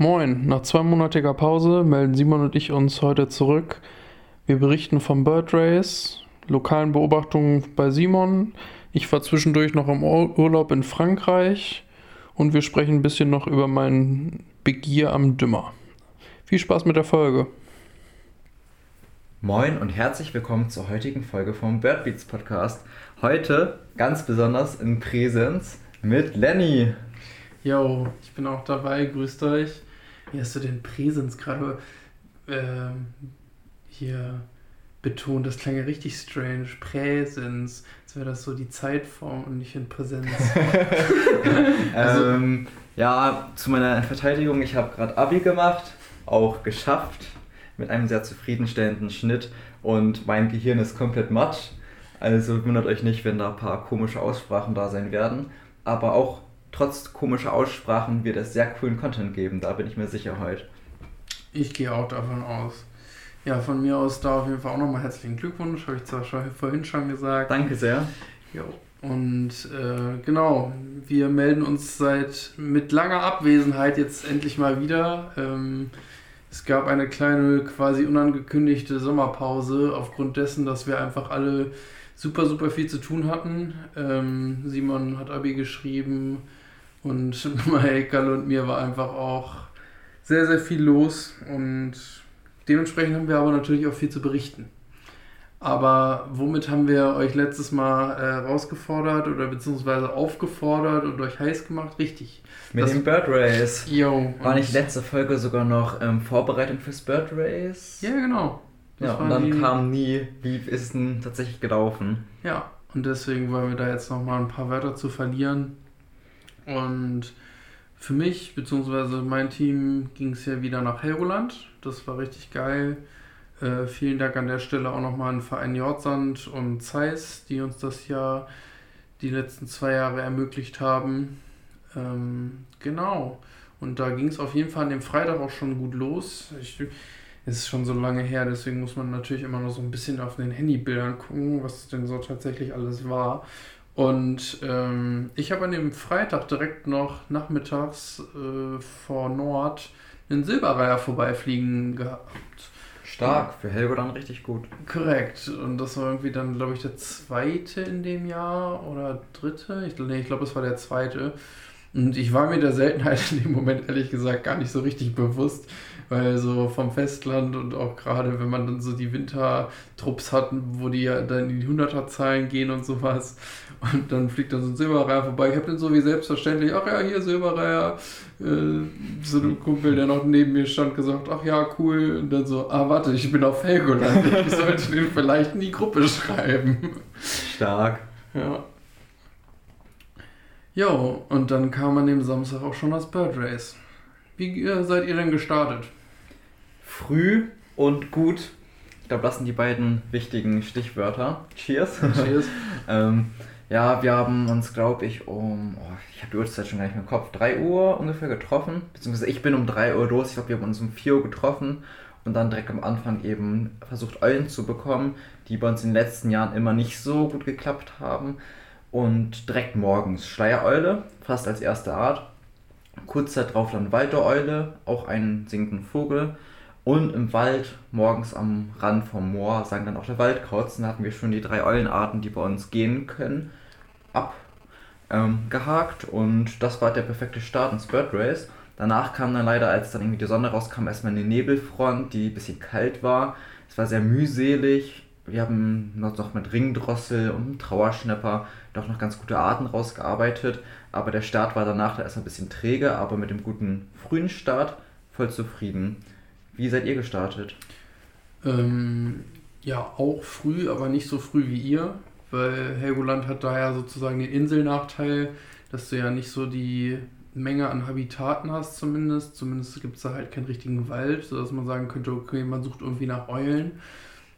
Moin, nach zweimonatiger Pause melden Simon und ich uns heute zurück. Wir berichten vom Bird Race, lokalen Beobachtungen bei Simon. Ich war zwischendurch noch im Urlaub in Frankreich und wir sprechen ein bisschen noch über mein Begier am Dümmer. Viel Spaß mit der Folge. Moin und herzlich willkommen zur heutigen Folge vom Birdbeats Podcast. Heute ganz besonders in Präsenz mit Lenny. Yo, ich bin auch dabei, grüßt euch wie hast du den Präsens gerade ähm, hier betont? Das klang ja richtig strange. Präsens, als wäre das so die Zeitform und nicht in Präsenz. also, ähm, ja, zu meiner Verteidigung, ich habe gerade Abi gemacht, auch geschafft, mit einem sehr zufriedenstellenden Schnitt und mein Gehirn ist komplett matsch. Also wundert euch nicht, wenn da ein paar komische Aussprachen da sein werden. Aber auch trotz komischer Aussprachen wird es sehr coolen Content geben. Da bin ich mir sicher heute. Ich gehe auch davon aus. Ja, von mir aus da auf jeden Fall auch nochmal herzlichen Glückwunsch. Habe ich zwar schon, vorhin schon gesagt. Danke sehr. Jo. Und äh, genau, wir melden uns seit mit langer Abwesenheit jetzt endlich mal wieder. Ähm, es gab eine kleine, quasi unangekündigte Sommerpause aufgrund dessen, dass wir einfach alle super, super viel zu tun hatten. Ähm, Simon hat Abi geschrieben, und Michael und mir war einfach auch sehr, sehr viel los und dementsprechend haben wir aber natürlich auch viel zu berichten. Aber womit haben wir euch letztes Mal äh, rausgefordert oder beziehungsweise aufgefordert und euch heiß gemacht? Richtig. Mit das, dem Bird Race. Yo, War nicht letzte Folge sogar noch ähm, Vorbereitung fürs Bird Race? Ja, genau. Das ja, und dann die... kam nie, wie ist es denn tatsächlich gelaufen? Ja, und deswegen wollen wir da jetzt nochmal ein paar Wörter zu verlieren. Und für mich, beziehungsweise mein Team, ging es ja wieder nach Helgoland. Das war richtig geil. Äh, vielen Dank an der Stelle auch nochmal an Verein Jordsand und Zeiss, die uns das ja die letzten zwei Jahre ermöglicht haben. Ähm, genau. Und da ging es auf jeden Fall an dem Freitag auch schon gut los. Ich, es ist schon so lange her, deswegen muss man natürlich immer noch so ein bisschen auf den Handybildern gucken, was denn so tatsächlich alles war. Und ähm, ich habe an dem Freitag direkt noch nachmittags äh, vor Nord einen Silberreiher vorbeifliegen gehabt. Stark, für Helgo dann richtig gut. Korrekt. Und das war irgendwie dann, glaube ich, der zweite in dem Jahr oder dritte. Ich, nee, ich glaube, es war der zweite. Und ich war mir der Seltenheit in dem Moment ehrlich gesagt gar nicht so richtig bewusst, weil so vom Festland und auch gerade wenn man dann so die Wintertrupps hat, wo die ja dann in die Hunderterzahlen gehen und sowas und dann fliegt dann so ein Silberreiher vorbei. Ich habe den so wie selbstverständlich, ach ja, hier Silberreiher, äh, so ein Kumpel, der noch neben mir stand, gesagt, ach ja, cool und dann so, ah warte, ich bin auf Helgoland, ich sollte den vielleicht in die Gruppe schreiben. Stark. Ja. Jo, und dann kam an dem Samstag auch schon das Bird Race. Wie äh, seid ihr denn gestartet? Früh und gut. Ich glaube, das sind die beiden wichtigen Stichwörter. Cheers. Cheers. ähm, ja, wir haben uns, glaube ich, um, oh, ich habe die Uhrzeit schon gar nicht mehr im Kopf, 3 Uhr ungefähr getroffen. Beziehungsweise ich bin um 3 Uhr los. Ich glaube, wir haben uns um 4 Uhr getroffen und dann direkt am Anfang eben versucht, Eulen zu bekommen, die bei uns in den letzten Jahren immer nicht so gut geklappt haben. Und direkt morgens Schleiereule, fast als erste Art. Kurz Zeit drauf dann Waldereule, auch einen singenden Vogel. Und im Wald, morgens am Rand vom Moor, sagen dann auch der Waldkauz. Dann hatten wir schon die drei Eulenarten, die bei uns gehen können, abgehakt. Ähm, und das war der perfekte Start ins Bird Race. Danach kam dann leider, als dann irgendwie die Sonne rauskam, erstmal eine Nebelfront, die ein bisschen kalt war. Es war sehr mühselig. Wir haben noch mit Ringdrossel und Trauerschnepper doch noch ganz gute Arten rausgearbeitet. Aber der Start war danach da erstmal ein bisschen träge, aber mit dem guten frühen Start voll zufrieden. Wie seid ihr gestartet? Ähm, ja, auch früh, aber nicht so früh wie ihr, weil Helgoland hat daher sozusagen den Inselnachteil, dass du ja nicht so die Menge an Habitaten hast zumindest. Zumindest gibt es da halt keinen richtigen Wald, sodass man sagen könnte, okay, man sucht irgendwie nach Eulen.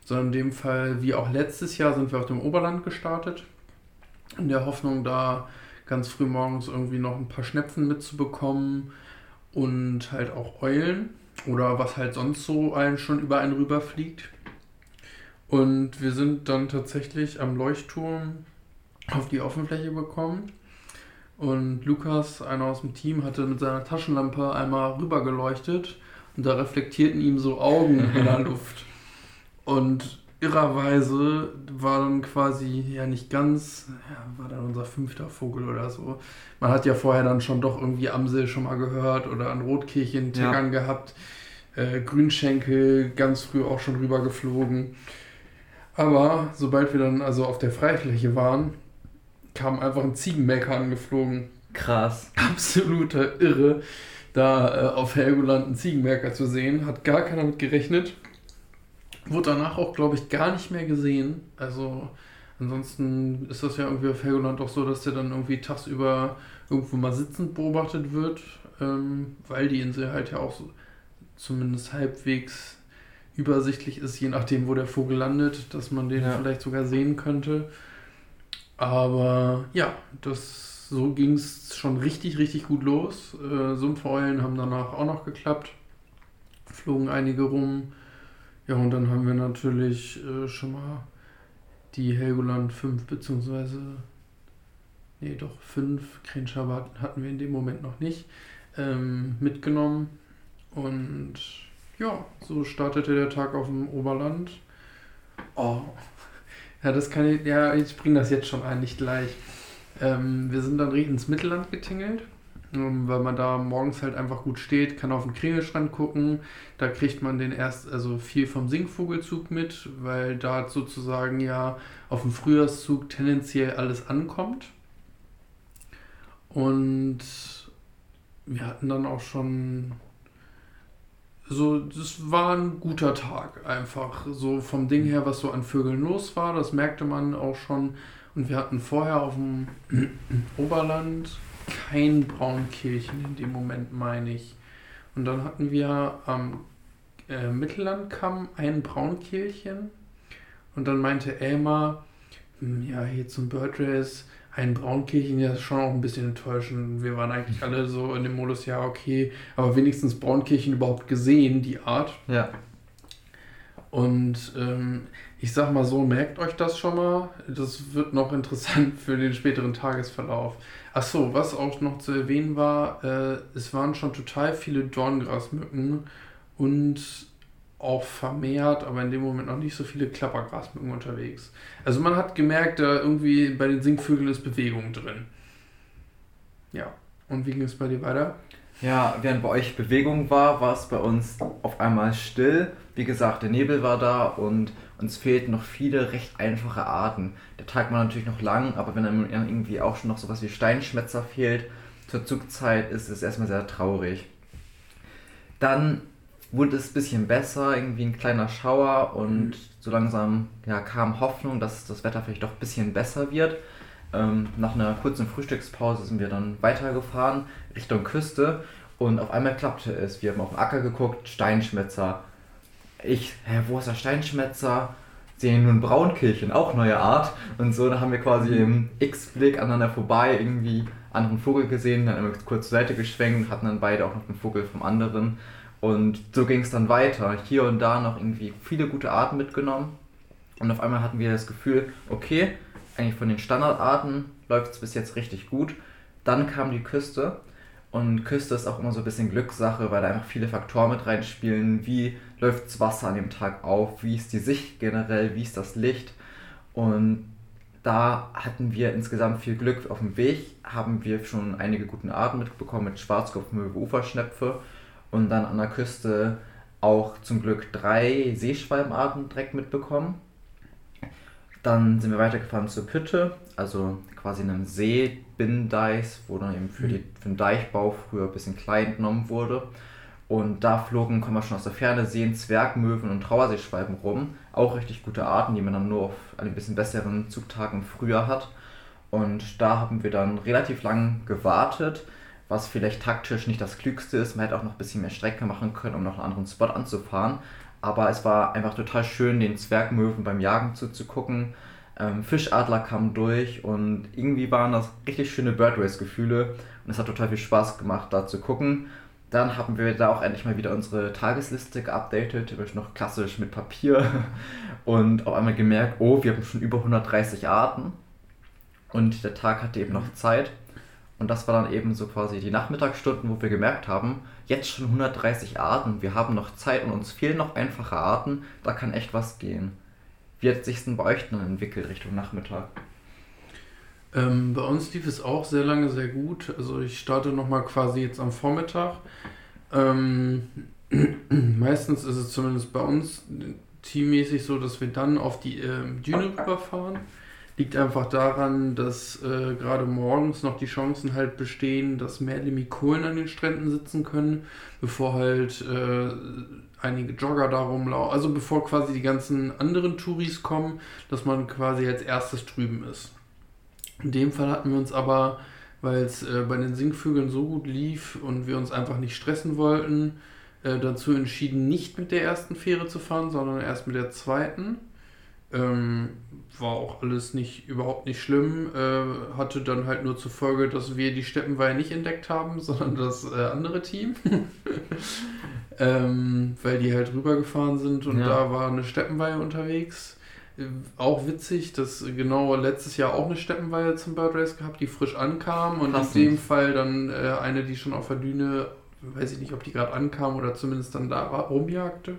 Sondern in dem Fall, wie auch letztes Jahr, sind wir auf dem Oberland gestartet. In der Hoffnung, da ganz früh morgens irgendwie noch ein paar Schnepfen mitzubekommen und halt auch Eulen oder was halt sonst so einen schon über einen rüberfliegt. Und wir sind dann tatsächlich am Leuchtturm auf die Offenfläche gekommen. Und Lukas, einer aus dem Team, hatte mit seiner Taschenlampe einmal rüber geleuchtet und da reflektierten ihm so Augen in der Luft. Und irrerweise war dann quasi ja nicht ganz, ja, war dann unser fünfter Vogel oder so. Man hat ja vorher dann schon doch irgendwie Amsel schon mal gehört oder an Rotkehlchen Tickern ja. gehabt. Äh, Grünschenkel ganz früh auch schon rüber geflogen. Aber sobald wir dann also auf der Freifläche waren, kam einfach ein Ziegenmelker angeflogen. Krass. Absoluter Irre, da äh, auf Helgoland einen Ziegenmelker zu sehen. Hat gar keiner mit gerechnet. Wurde danach auch, glaube ich, gar nicht mehr gesehen. Also ansonsten ist das ja irgendwie auf Helgoland auch so, dass der dann irgendwie tagsüber irgendwo mal sitzend beobachtet wird, ähm, weil die Insel halt ja auch so, zumindest halbwegs übersichtlich ist, je nachdem, wo der Vogel landet, dass man den ja. vielleicht sogar sehen könnte. Aber ja, das, so ging es schon richtig, richtig gut los. Äh, Sumpfeulen haben danach auch noch geklappt. Flogen einige rum. Ja, und dann haben wir natürlich äh, schon mal die Helgoland 5 beziehungsweise nee, doch 5 Krenschabbat hatten wir in dem Moment noch nicht ähm, mitgenommen. Und ja, so startete der Tag auf dem Oberland. Oh, ja, das kann ich, ja, ich bringe das jetzt schon ein, nicht gleich. Ähm, wir sind dann ins Mittelland getingelt weil man da morgens halt einfach gut steht, kann auf den Kringelstrand gucken. Da kriegt man den erst, also viel vom Singvogelzug mit, weil da sozusagen ja auf dem Frühjahrszug tendenziell alles ankommt. Und wir hatten dann auch schon so, das war ein guter Tag einfach. So vom Ding her, was so an Vögeln los war, das merkte man auch schon. Und wir hatten vorher auf dem Oberland kein Braunkehlchen in dem Moment, meine ich. Und dann hatten wir am äh, Mittellandkamm ein Braunkehlchen. Und dann meinte Elmar, hm, ja, hier zum Birdrace, ein Braunkehlchen, ja, ist schon auch ein bisschen enttäuschend. Wir waren eigentlich alle so in dem Modus, ja, okay, aber wenigstens Braunkehlchen überhaupt gesehen, die Art. Ja. Und ähm, ich sag mal so, merkt euch das schon mal. Das wird noch interessant für den späteren Tagesverlauf. Achso, was auch noch zu erwähnen war, äh, es waren schon total viele Dorngrasmücken und auch vermehrt, aber in dem Moment noch nicht so viele Klappergrasmücken unterwegs. Also man hat gemerkt, da irgendwie bei den Singvögeln ist Bewegung drin. Ja, und wie ging es bei dir weiter? Ja, während bei euch Bewegung war, war es bei uns auf einmal still. Wie gesagt, der Nebel war da und uns fehlten noch viele recht einfache Arten. Der Tag war natürlich noch lang, aber wenn einem irgendwie auch schon noch sowas wie Steinschmetzer fehlt, zur Zugzeit ist es erstmal sehr traurig. Dann wurde es ein bisschen besser, irgendwie ein kleiner Schauer und mhm. so langsam ja, kam Hoffnung, dass das Wetter vielleicht doch ein bisschen besser wird. Ähm, nach einer kurzen Frühstückspause sind wir dann weitergefahren Richtung Küste und auf einmal klappte es. Wir haben auf den Acker geguckt, Steinschmetzer, ich, hä, wo ist der Steinschmetzer? Sehen nun Braunkehlchen, auch neue Art. Und so, da haben wir quasi im X-Blick aneinander vorbei irgendwie anderen Vogel gesehen, dann immer kurz zur Seite geschwenkt, hatten dann beide auch noch einen Vogel vom anderen. Und so ging es dann weiter. Hier und da noch irgendwie viele gute Arten mitgenommen. Und auf einmal hatten wir das Gefühl, okay, eigentlich von den Standardarten läuft es bis jetzt richtig gut. Dann kam die Küste und Küste ist auch immer so ein bisschen Glückssache, weil da einfach viele Faktoren mit reinspielen. Wie läuft das Wasser an dem Tag auf? Wie ist die Sicht generell? Wie ist das Licht? Und da hatten wir insgesamt viel Glück. Auf dem Weg haben wir schon einige gute Arten mitbekommen mit Schwarzkopfmöwe, Uferschnepfe und dann an der Küste auch zum Glück drei Seeschwalbenarten direkt mitbekommen. Dann sind wir weitergefahren zur Pütte, also quasi einem See, wo dann eben für, die, für den Deichbau früher ein bisschen klein entnommen wurde. Und da flogen, kann man schon aus der Ferne sehen, Zwergmöwen und Trauerseeschwalben rum. Auch richtig gute Arten, die man dann nur auf einem bisschen besseren Zugtag im Frühjahr hat. Und da haben wir dann relativ lang gewartet, was vielleicht taktisch nicht das Klügste ist. Man hätte auch noch ein bisschen mehr Strecke machen können, um noch einen anderen Spot anzufahren. Aber es war einfach total schön, den Zwergmöwen beim Jagen zuzugucken. Ähm, Fischadler kamen durch und irgendwie waren das richtig schöne Birdrace-Gefühle und es hat total viel Spaß gemacht, da zu gucken. Dann haben wir da auch endlich mal wieder unsere Tagesliste geupdatet, noch klassisch mit Papier und auf einmal gemerkt, oh, wir haben schon über 130 Arten und der Tag hatte eben noch Zeit. Und das war dann eben so quasi die Nachmittagsstunden, wo wir gemerkt haben, jetzt schon 130 Arten, wir haben noch Zeit und uns fehlen noch einfache Arten, da kann echt was gehen. Wie hat sich denn bei euch dann entwickelt Richtung Nachmittag? Ähm, bei uns lief es auch sehr lange sehr gut. Also ich starte nochmal quasi jetzt am Vormittag. Ähm, meistens ist es zumindest bei uns teammäßig so, dass wir dann auf die äh, Düne rüberfahren. Liegt einfach daran, dass äh, gerade morgens noch die Chancen halt bestehen, dass mehr Limikolen an den Stränden sitzen können, bevor halt äh, einige Jogger da rumlaufen. Also bevor quasi die ganzen anderen Touris kommen, dass man quasi als erstes drüben ist. In dem Fall hatten wir uns aber, weil es äh, bei den Singvögeln so gut lief und wir uns einfach nicht stressen wollten, äh, dazu entschieden, nicht mit der ersten Fähre zu fahren, sondern erst mit der zweiten. Ähm, war auch alles nicht überhaupt nicht schlimm. Äh, hatte dann halt nur zur Folge, dass wir die Steppenweihe nicht entdeckt haben, sondern das äh, andere Team. ähm, weil die halt rübergefahren sind und ja. da war eine Steppenweihe unterwegs. Äh, auch witzig, dass genau letztes Jahr auch eine Steppenweihe zum Bird Race gehabt, die frisch ankam und Passend. in dem Fall dann äh, eine, die schon auf der Düne weiß ich nicht, ob die gerade ankam oder zumindest dann da rumjagte.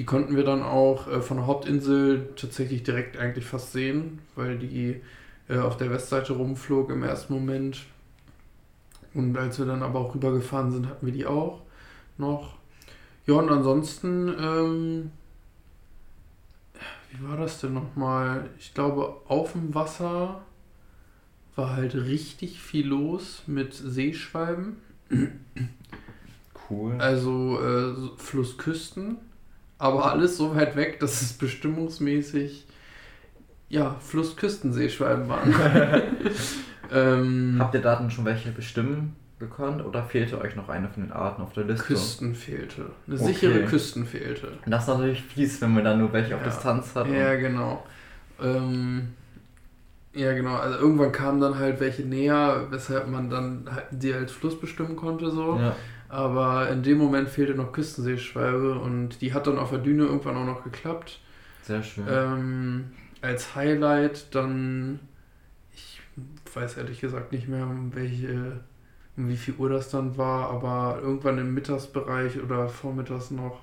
Die konnten wir dann auch äh, von der Hauptinsel tatsächlich direkt eigentlich fast sehen, weil die äh, auf der Westseite rumflog im ersten Moment. Und als wir dann aber auch rübergefahren sind, hatten wir die auch noch. Ja, und ansonsten, ähm, wie war das denn nochmal? Ich glaube, auf dem Wasser war halt richtig viel los mit Seeschwalben. Cool. Also äh, Flussküsten, aber alles so weit weg, dass es bestimmungsmäßig ja, Flussküstenseeschwalben waren. ähm, Habt ihr Daten schon welche bestimmen gekonnt oder fehlte euch noch eine von den Arten auf der Liste? Küsten fehlte. Eine okay. sichere Küsten fehlte. Und das ist natürlich fies, wenn man dann nur welche ja. auf Distanz hat. Ja, genau. Ähm, ja, genau. Also irgendwann kamen dann halt welche näher, weshalb man dann halt die als Fluss bestimmen konnte. so. Ja. Aber in dem Moment fehlte noch Küstenseeschwalbe und die hat dann auf der Düne irgendwann auch noch geklappt. Sehr schön. Ähm, als Highlight dann, ich weiß ehrlich gesagt nicht mehr, um welche, um wie viel Uhr das dann war, aber irgendwann im Mittagsbereich oder vormittags noch.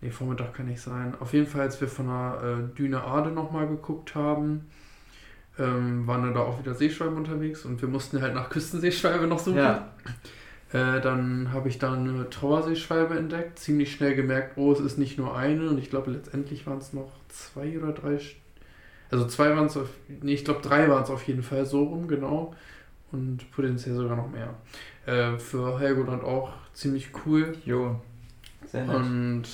Nee, Vormittag kann nicht sein. Auf jeden Fall, als wir von der äh, Düne Ade nochmal geguckt haben, ähm, waren da auch wieder Seeschwalben unterwegs und wir mussten halt nach Küstenseeschwalbe noch suchen. Ja. Äh, dann habe ich dann eine Trauerseeschwalbe entdeckt, ziemlich schnell gemerkt, oh, es ist nicht nur eine und ich glaube letztendlich waren es noch zwei oder drei, also zwei waren es, nee, ich glaube drei waren es auf jeden Fall so rum, genau und potenziell sogar noch mehr. Äh, für Helgoland auch ziemlich cool. Jo, sehr nett. Und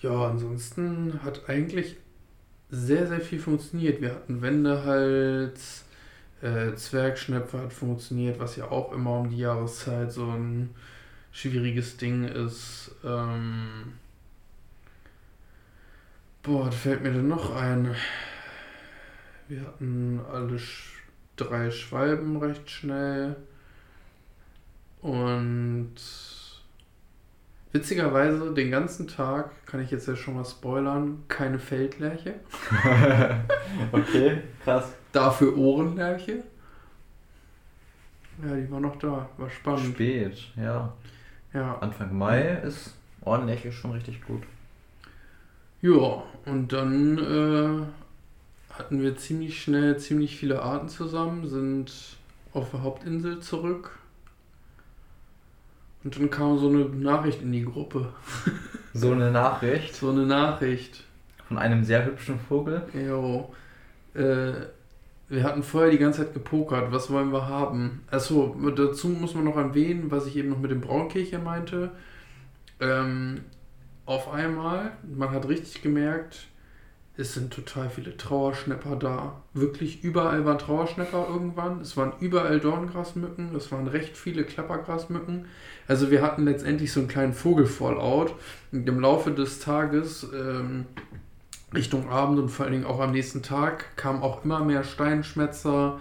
ja, ansonsten hat eigentlich sehr, sehr viel funktioniert. Wir hatten Wendehals, äh, Zwergschnepfer hat funktioniert, was ja auch immer um die Jahreszeit so ein schwieriges Ding ist. Ähm boah, was fällt mir denn noch ein? Wir hatten alle sch drei Schwalben recht schnell. Und Witzigerweise, den ganzen Tag, kann ich jetzt ja schon mal spoilern, keine Feldlerche. okay, krass. Dafür Ohrenlerche. Ja, die war noch da. War spannend. Spät, ja. Ja. Anfang Mai ist Ohrenlerche schon richtig gut. Ja, und dann äh, hatten wir ziemlich schnell ziemlich viele Arten zusammen, sind auf der Hauptinsel zurück und dann kam so eine Nachricht in die Gruppe. So eine Nachricht? So eine Nachricht. Von einem sehr hübschen Vogel? Jo. Äh, wir hatten vorher die ganze Zeit gepokert. Was wollen wir haben? Achso, dazu muss man noch erwähnen, was ich eben noch mit dem Braunkehlchen meinte. Ähm, auf einmal, man hat richtig gemerkt, es sind total viele Trauerschnepper da. Wirklich überall waren Trauerschnepper irgendwann. Es waren überall Dorngrasmücken. Es waren recht viele Klappergrasmücken. Also wir hatten letztendlich so einen kleinen Vogelfallout. Und im Laufe des Tages, ähm, Richtung Abend und vor allen Dingen auch am nächsten Tag, kamen auch immer mehr Steinschmätzer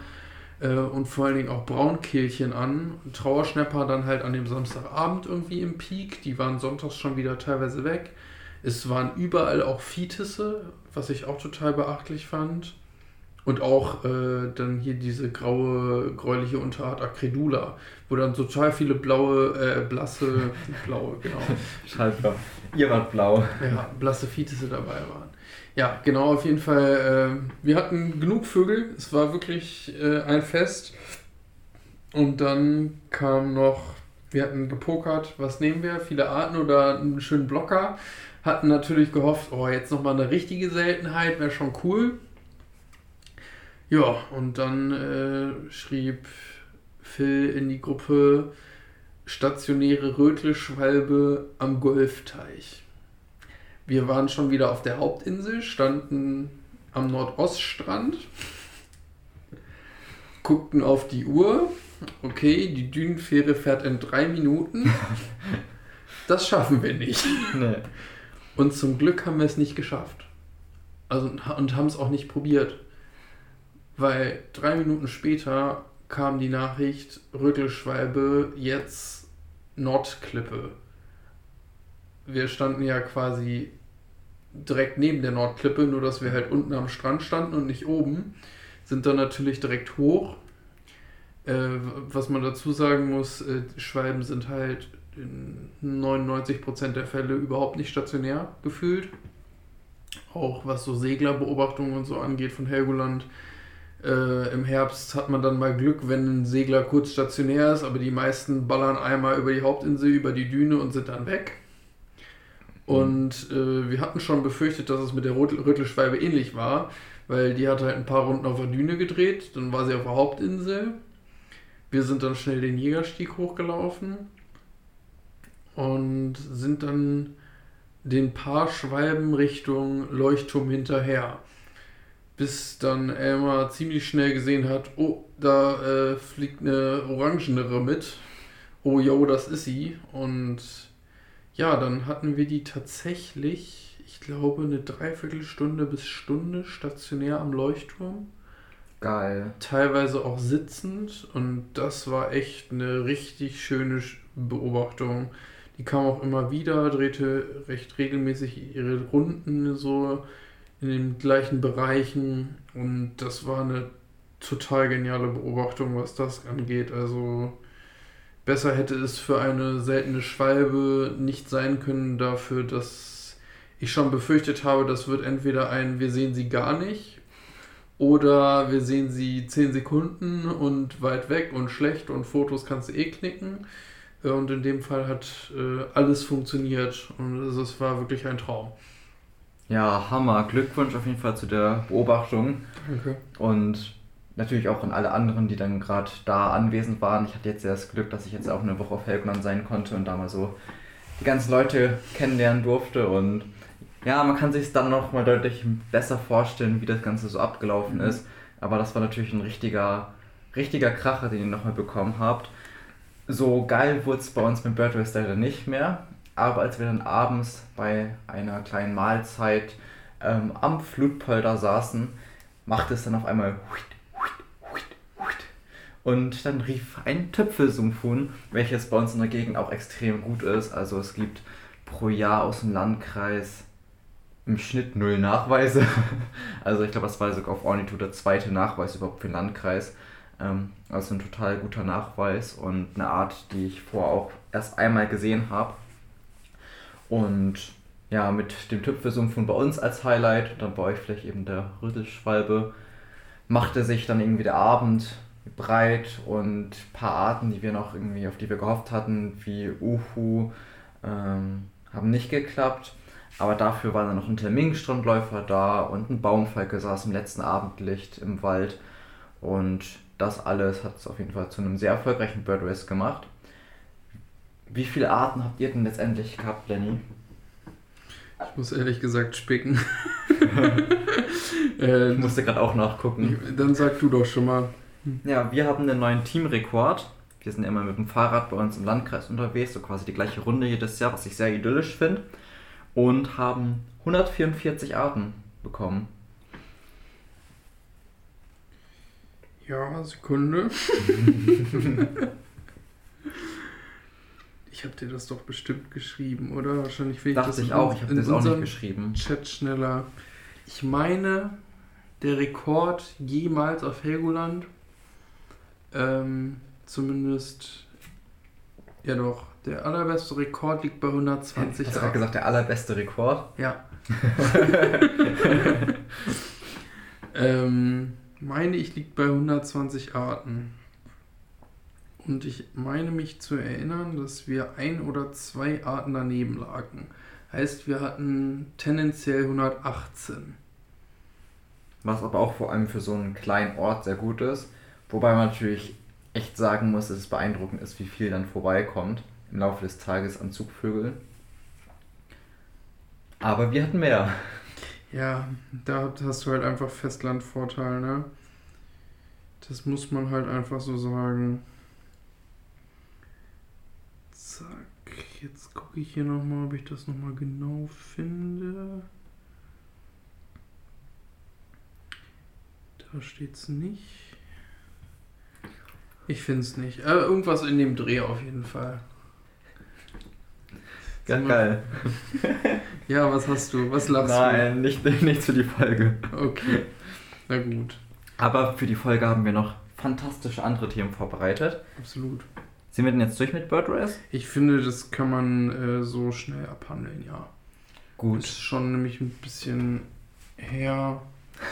äh, und vor allen Dingen auch Braunkehlchen an. Trauerschnepper dann halt an dem Samstagabend irgendwie im Peak. Die waren sonntags schon wieder teilweise weg. Es waren überall auch Fietisse, was ich auch total beachtlich fand. Und auch äh, dann hier diese graue, gräuliche Unterart Acredula, wo dann total viele blaue, äh, blasse, blaue, genau. Schaltbar. Ihr wart blau. Ja, blasse Fitisse dabei waren. Ja, genau, auf jeden Fall. Äh, wir hatten genug Vögel. Es war wirklich äh, ein Fest. Und dann kam noch, wir hatten gepokert, was nehmen wir? Viele Arten oder einen schönen Blocker. Hatten natürlich gehofft, oh, jetzt nochmal eine richtige Seltenheit, wäre schon cool. Ja, und dann äh, schrieb Phil in die Gruppe stationäre Rötelschwalbe am Golfteich. Wir waren schon wieder auf der Hauptinsel, standen am Nordoststrand, guckten auf die Uhr. Okay, die Dünenfähre fährt in drei Minuten. Das schaffen wir nicht. Nee. Und zum Glück haben wir es nicht geschafft. Also, und haben es auch nicht probiert. Weil drei Minuten später kam die Nachricht, Rüttelschwalbe, jetzt Nordklippe. Wir standen ja quasi direkt neben der Nordklippe, nur dass wir halt unten am Strand standen und nicht oben. Sind dann natürlich direkt hoch. Äh, was man dazu sagen muss, äh, Schwalben sind halt in 99% der Fälle überhaupt nicht stationär gefühlt. Auch was so Seglerbeobachtungen und so angeht von Helgoland. Äh, Im Herbst hat man dann mal Glück, wenn ein Segler kurz stationär ist, aber die meisten ballern einmal über die Hauptinsel, über die Düne und sind dann weg. Und äh, wir hatten schon befürchtet, dass es mit der Rüttelschwalbe ähnlich war, weil die hat halt ein paar Runden auf der Düne gedreht, dann war sie auf der Hauptinsel. Wir sind dann schnell den Jägerstieg hochgelaufen und sind dann den paar Schwalben Richtung Leuchtturm hinterher. Bis dann Elmar ziemlich schnell gesehen hat, oh, da äh, fliegt eine orangenere mit. Oh, yo, das ist sie. Und ja, dann hatten wir die tatsächlich, ich glaube, eine Dreiviertelstunde bis Stunde stationär am Leuchtturm. Geil. Teilweise auch sitzend. Und das war echt eine richtig schöne Beobachtung. Die kam auch immer wieder, drehte recht regelmäßig ihre Runden so in den gleichen Bereichen und das war eine total geniale Beobachtung, was das angeht. Also besser hätte es für eine seltene Schwalbe nicht sein können, dafür, dass ich schon befürchtet habe, das wird entweder ein Wir sehen sie gar nicht oder wir sehen sie 10 Sekunden und weit weg und schlecht und Fotos kannst du eh knicken. Äh, und in dem Fall hat äh, alles funktioniert und es war wirklich ein Traum. Ja, Hammer. Glückwunsch auf jeden Fall zu der Beobachtung. Danke. Und natürlich auch an alle anderen, die dann gerade da anwesend waren. Ich hatte jetzt ja das Glück, dass ich jetzt auch eine Woche auf Helgoland sein konnte und da mal so die ganzen Leute kennenlernen durfte. Und ja, man kann sich es dann noch mal deutlich besser vorstellen, wie das Ganze so abgelaufen mhm. ist. Aber das war natürlich ein richtiger, richtiger Kracher, den ihr nochmal bekommen habt. So geil wurde es bei uns mit Bird Race leider nicht mehr. Aber als wir dann abends bei einer kleinen Mahlzeit ähm, am Flutpolder saßen, machte es dann auf einmal und dann rief ein Töpfelsymphon, welches bei uns in der Gegend auch extrem gut ist. Also es gibt pro Jahr aus dem Landkreis im Schnitt null Nachweise. Also ich glaube, das war sogar auf Ornito der zweite Nachweis überhaupt für den Landkreis. Ähm, also ein total guter Nachweis und eine Art, die ich vorher auch erst einmal gesehen habe. Und ja, mit dem Tüpfelsumpf bei uns als Highlight, dann bei euch vielleicht eben der Rüttelschwalbe, machte sich dann irgendwie der Abend breit und ein paar Arten, die wir noch irgendwie, auf die wir gehofft hatten, wie Uhu, ähm, haben nicht geklappt. Aber dafür war dann noch ein Terminstrandläufer da und ein Baumfalke saß im letzten Abendlicht im Wald. Und das alles hat es auf jeden Fall zu einem sehr erfolgreichen Bird Race gemacht. Wie viele Arten habt ihr denn letztendlich gehabt, Lenny? Ich muss ehrlich gesagt spicken. äh, ich musste gerade auch nachgucken. Dann sag du doch schon mal. Ja, wir haben einen neuen Teamrekord. Wir sind immer mit dem Fahrrad bei uns im Landkreis unterwegs, so quasi die gleiche Runde jedes Jahr, was ich sehr idyllisch finde. Und haben 144 Arten bekommen. Ja, Sekunde. ich habe dir das doch bestimmt geschrieben, oder? Wahrscheinlich will ich Dachte das ich auch, ich habe das auch nicht geschrieben. Chat schneller. Ich meine, der Rekord jemals auf Helgoland. Ähm, zumindest, ja doch, der allerbeste Rekord liegt bei 120 Hast du gerade gesagt, der allerbeste Rekord? Ja. ähm, meine ich liegt bei 120 Arten. Und ich meine mich zu erinnern, dass wir ein oder zwei Arten daneben lagen. Heißt, wir hatten tendenziell 118. Was aber auch vor allem für so einen kleinen Ort sehr gut ist. Wobei man natürlich echt sagen muss, dass es beeindruckend ist, wie viel dann vorbeikommt im Laufe des Tages an Zugvögeln. Aber wir hatten mehr. Ja, da hast du halt einfach Festlandvorteil, ne? Das muss man halt einfach so sagen. Zack, jetzt gucke ich hier nochmal, ob ich das nochmal genau finde. Da steht's nicht. Ich finde es nicht. Äh, irgendwas in dem Dreh auf jeden Fall. Ja, geil. Ja, was hast du? Was lachst Nein, nicht, nichts für die Folge. du? Okay. Na gut, Aber für die Folge haben wir noch fantastische andere Themen vorbereitet. absolut. Sind wir denn jetzt durch mit Bird Race? Ich finde, das kann man äh, so schnell abhandeln, ja. Gut. Ist schon nämlich ein bisschen her.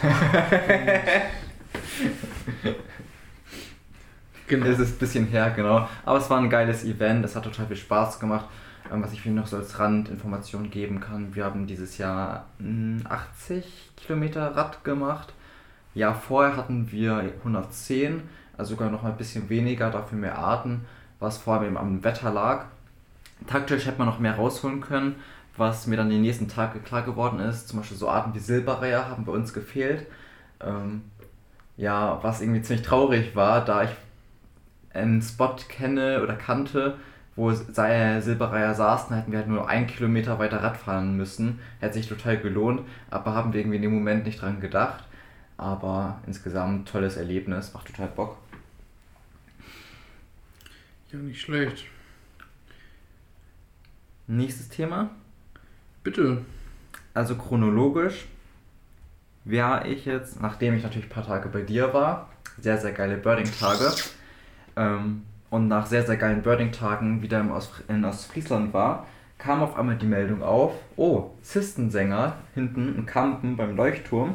genau. Es ist ein bisschen her, genau. Aber es war ein geiles Event, es hat total viel Spaß gemacht. Ähm, Was ich Ihnen noch so als Randinformation geben kann, wir haben dieses Jahr mm, 80 Kilometer Rad gemacht. Ja, vorher hatten wir 110, also sogar noch ein bisschen weniger, dafür mehr Arten, was vor allem eben am Wetter lag. Taktisch hätte man noch mehr rausholen können, was mir dann die nächsten Tage klar geworden ist. Zum Beispiel so Arten wie Silberreiher haben bei uns gefehlt. Ähm, ja, was irgendwie ziemlich traurig war, da ich einen Spot kenne oder kannte, wo sei Silberreiher saßen, hätten wir halt nur einen Kilometer weiter Rad fahren müssen. Hätte sich total gelohnt, aber haben wir irgendwie in dem Moment nicht dran gedacht. Aber insgesamt tolles Erlebnis, macht total Bock. Ja, nicht schlecht. Nächstes Thema. Bitte. Also chronologisch wäre ich jetzt, nachdem ich natürlich ein paar Tage bei dir war, sehr, sehr geile Birding-Tage, ähm, und nach sehr, sehr geilen Birding-Tagen wieder im Ost in Ostfriesland war, kam auf einmal die Meldung auf, oh, Zistensänger hinten in Kampen beim Leuchtturm.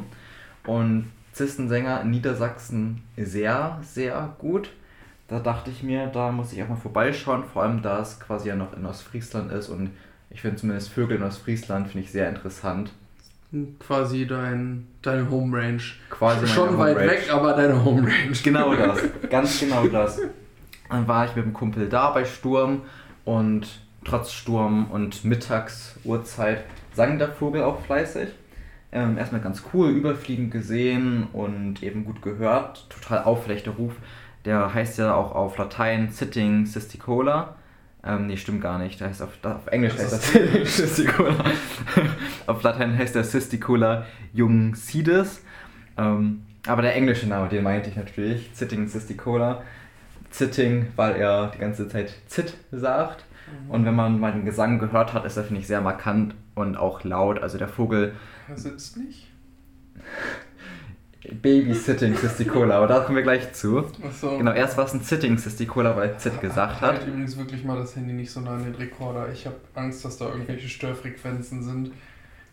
Und Zistensänger in Niedersachsen sehr, sehr gut. Da dachte ich mir, da muss ich auch mal vorbeischauen, vor allem da es quasi ja noch in Ostfriesland ist und ich finde zumindest Vögel in Ostfriesland finde ich sehr interessant. Quasi dein, deine Home Range. Quasi Schon weit Range. weg, aber deine Home Range. Genau das, ganz genau das. Dann war ich mit dem Kumpel da bei Sturm und trotz Sturm und Mittagsuhrzeit sang der Vogel auch fleißig. Ähm, erstmal ganz cool, überfliegend gesehen und eben gut gehört. Total auffällig der Ruf. Der heißt ja auch auf Latein Sitting Sisticola. Ähm, nee, stimmt gar nicht. Der heißt auf, auf Englisch Das heißt das Sitting Sisticola. auf Latein heißt der Sisticola Jungcidis. Ähm, aber der englische Name, den meinte ich natürlich. Sitting Sisticola. Sitting, weil er die ganze Zeit Zit sagt. Und wenn man mal den Gesang gehört hat, ist er, finde ich, sehr markant und auch laut. Also der Vogel Er sitzt nicht. Babysitting Sisticola, aber da kommen wir gleich zu. Achso. Genau, erst war es ein Sitting Sisticola, weil Zit gesagt hat. Halt übrigens wirklich mal das Handy nicht so nah an den Rekorder. Ich habe Angst, dass da irgendwelche Störfrequenzen sind.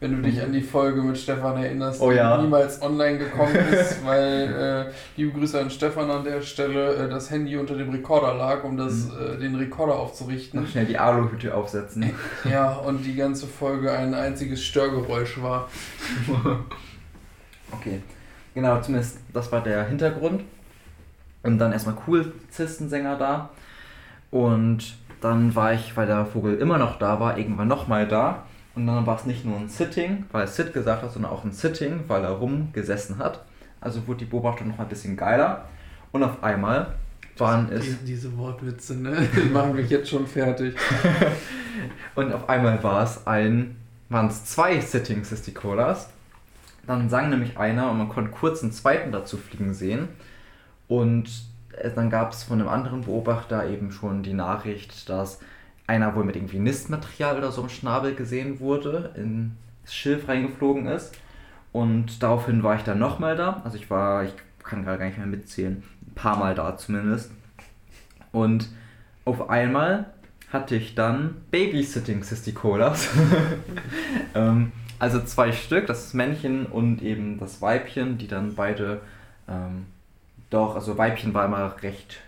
Wenn du dich an die Folge mit Stefan erinnerst, Oh ja. die niemals online gekommen ist, weil, äh, liebe Grüße an Stefan an der Stelle, äh, das Handy unter dem Rekorder lag, um das, Mhm. äh, den Rekorder aufzurichten. Noch schnell die Aluhüte aufsetzen. Ja, und die ganze Folge ein einziges Störgeräusch war. Okay, genau, zumindest das war der Hintergrund. Und dann erstmal cool, Zistensänger da. Und dann war ich, weil der Vogel immer noch da war, irgendwann nochmal da. Und dann war es nicht nur ein Sitting, weil er Sit gesagt hat, sondern auch ein Sitting, weil er rumgesessen hat. Also wurde die Beobachtung noch ein bisschen geiler. Und auf einmal waren es. Die, diese Wortwitze, ne? Die machen mich jetzt schon fertig. Und auf einmal war es ein, waren es zwei Sitting Sisticolas. Dann sang nämlich einer und man konnte kurz einen zweiten dazu fliegen sehen. Und äh, dann gab es von einem anderen Beobachter eben schon die Nachricht, dass einer wohl mit irgendwie Nistmaterial oder so im Schnabel gesehen wurde, ins Schilf reingeflogen ist. Und daraufhin war ich dann nochmal da. Also ich war, ich kann gerade gar nicht mehr mitzählen, ein paar Mal da zumindest. Und auf einmal hatte ich dann Babysitting Sisticolas. ähm, also zwei Stück, das Männchen und eben das Weibchen, die dann beide ähm, doch, also Weibchen war immer recht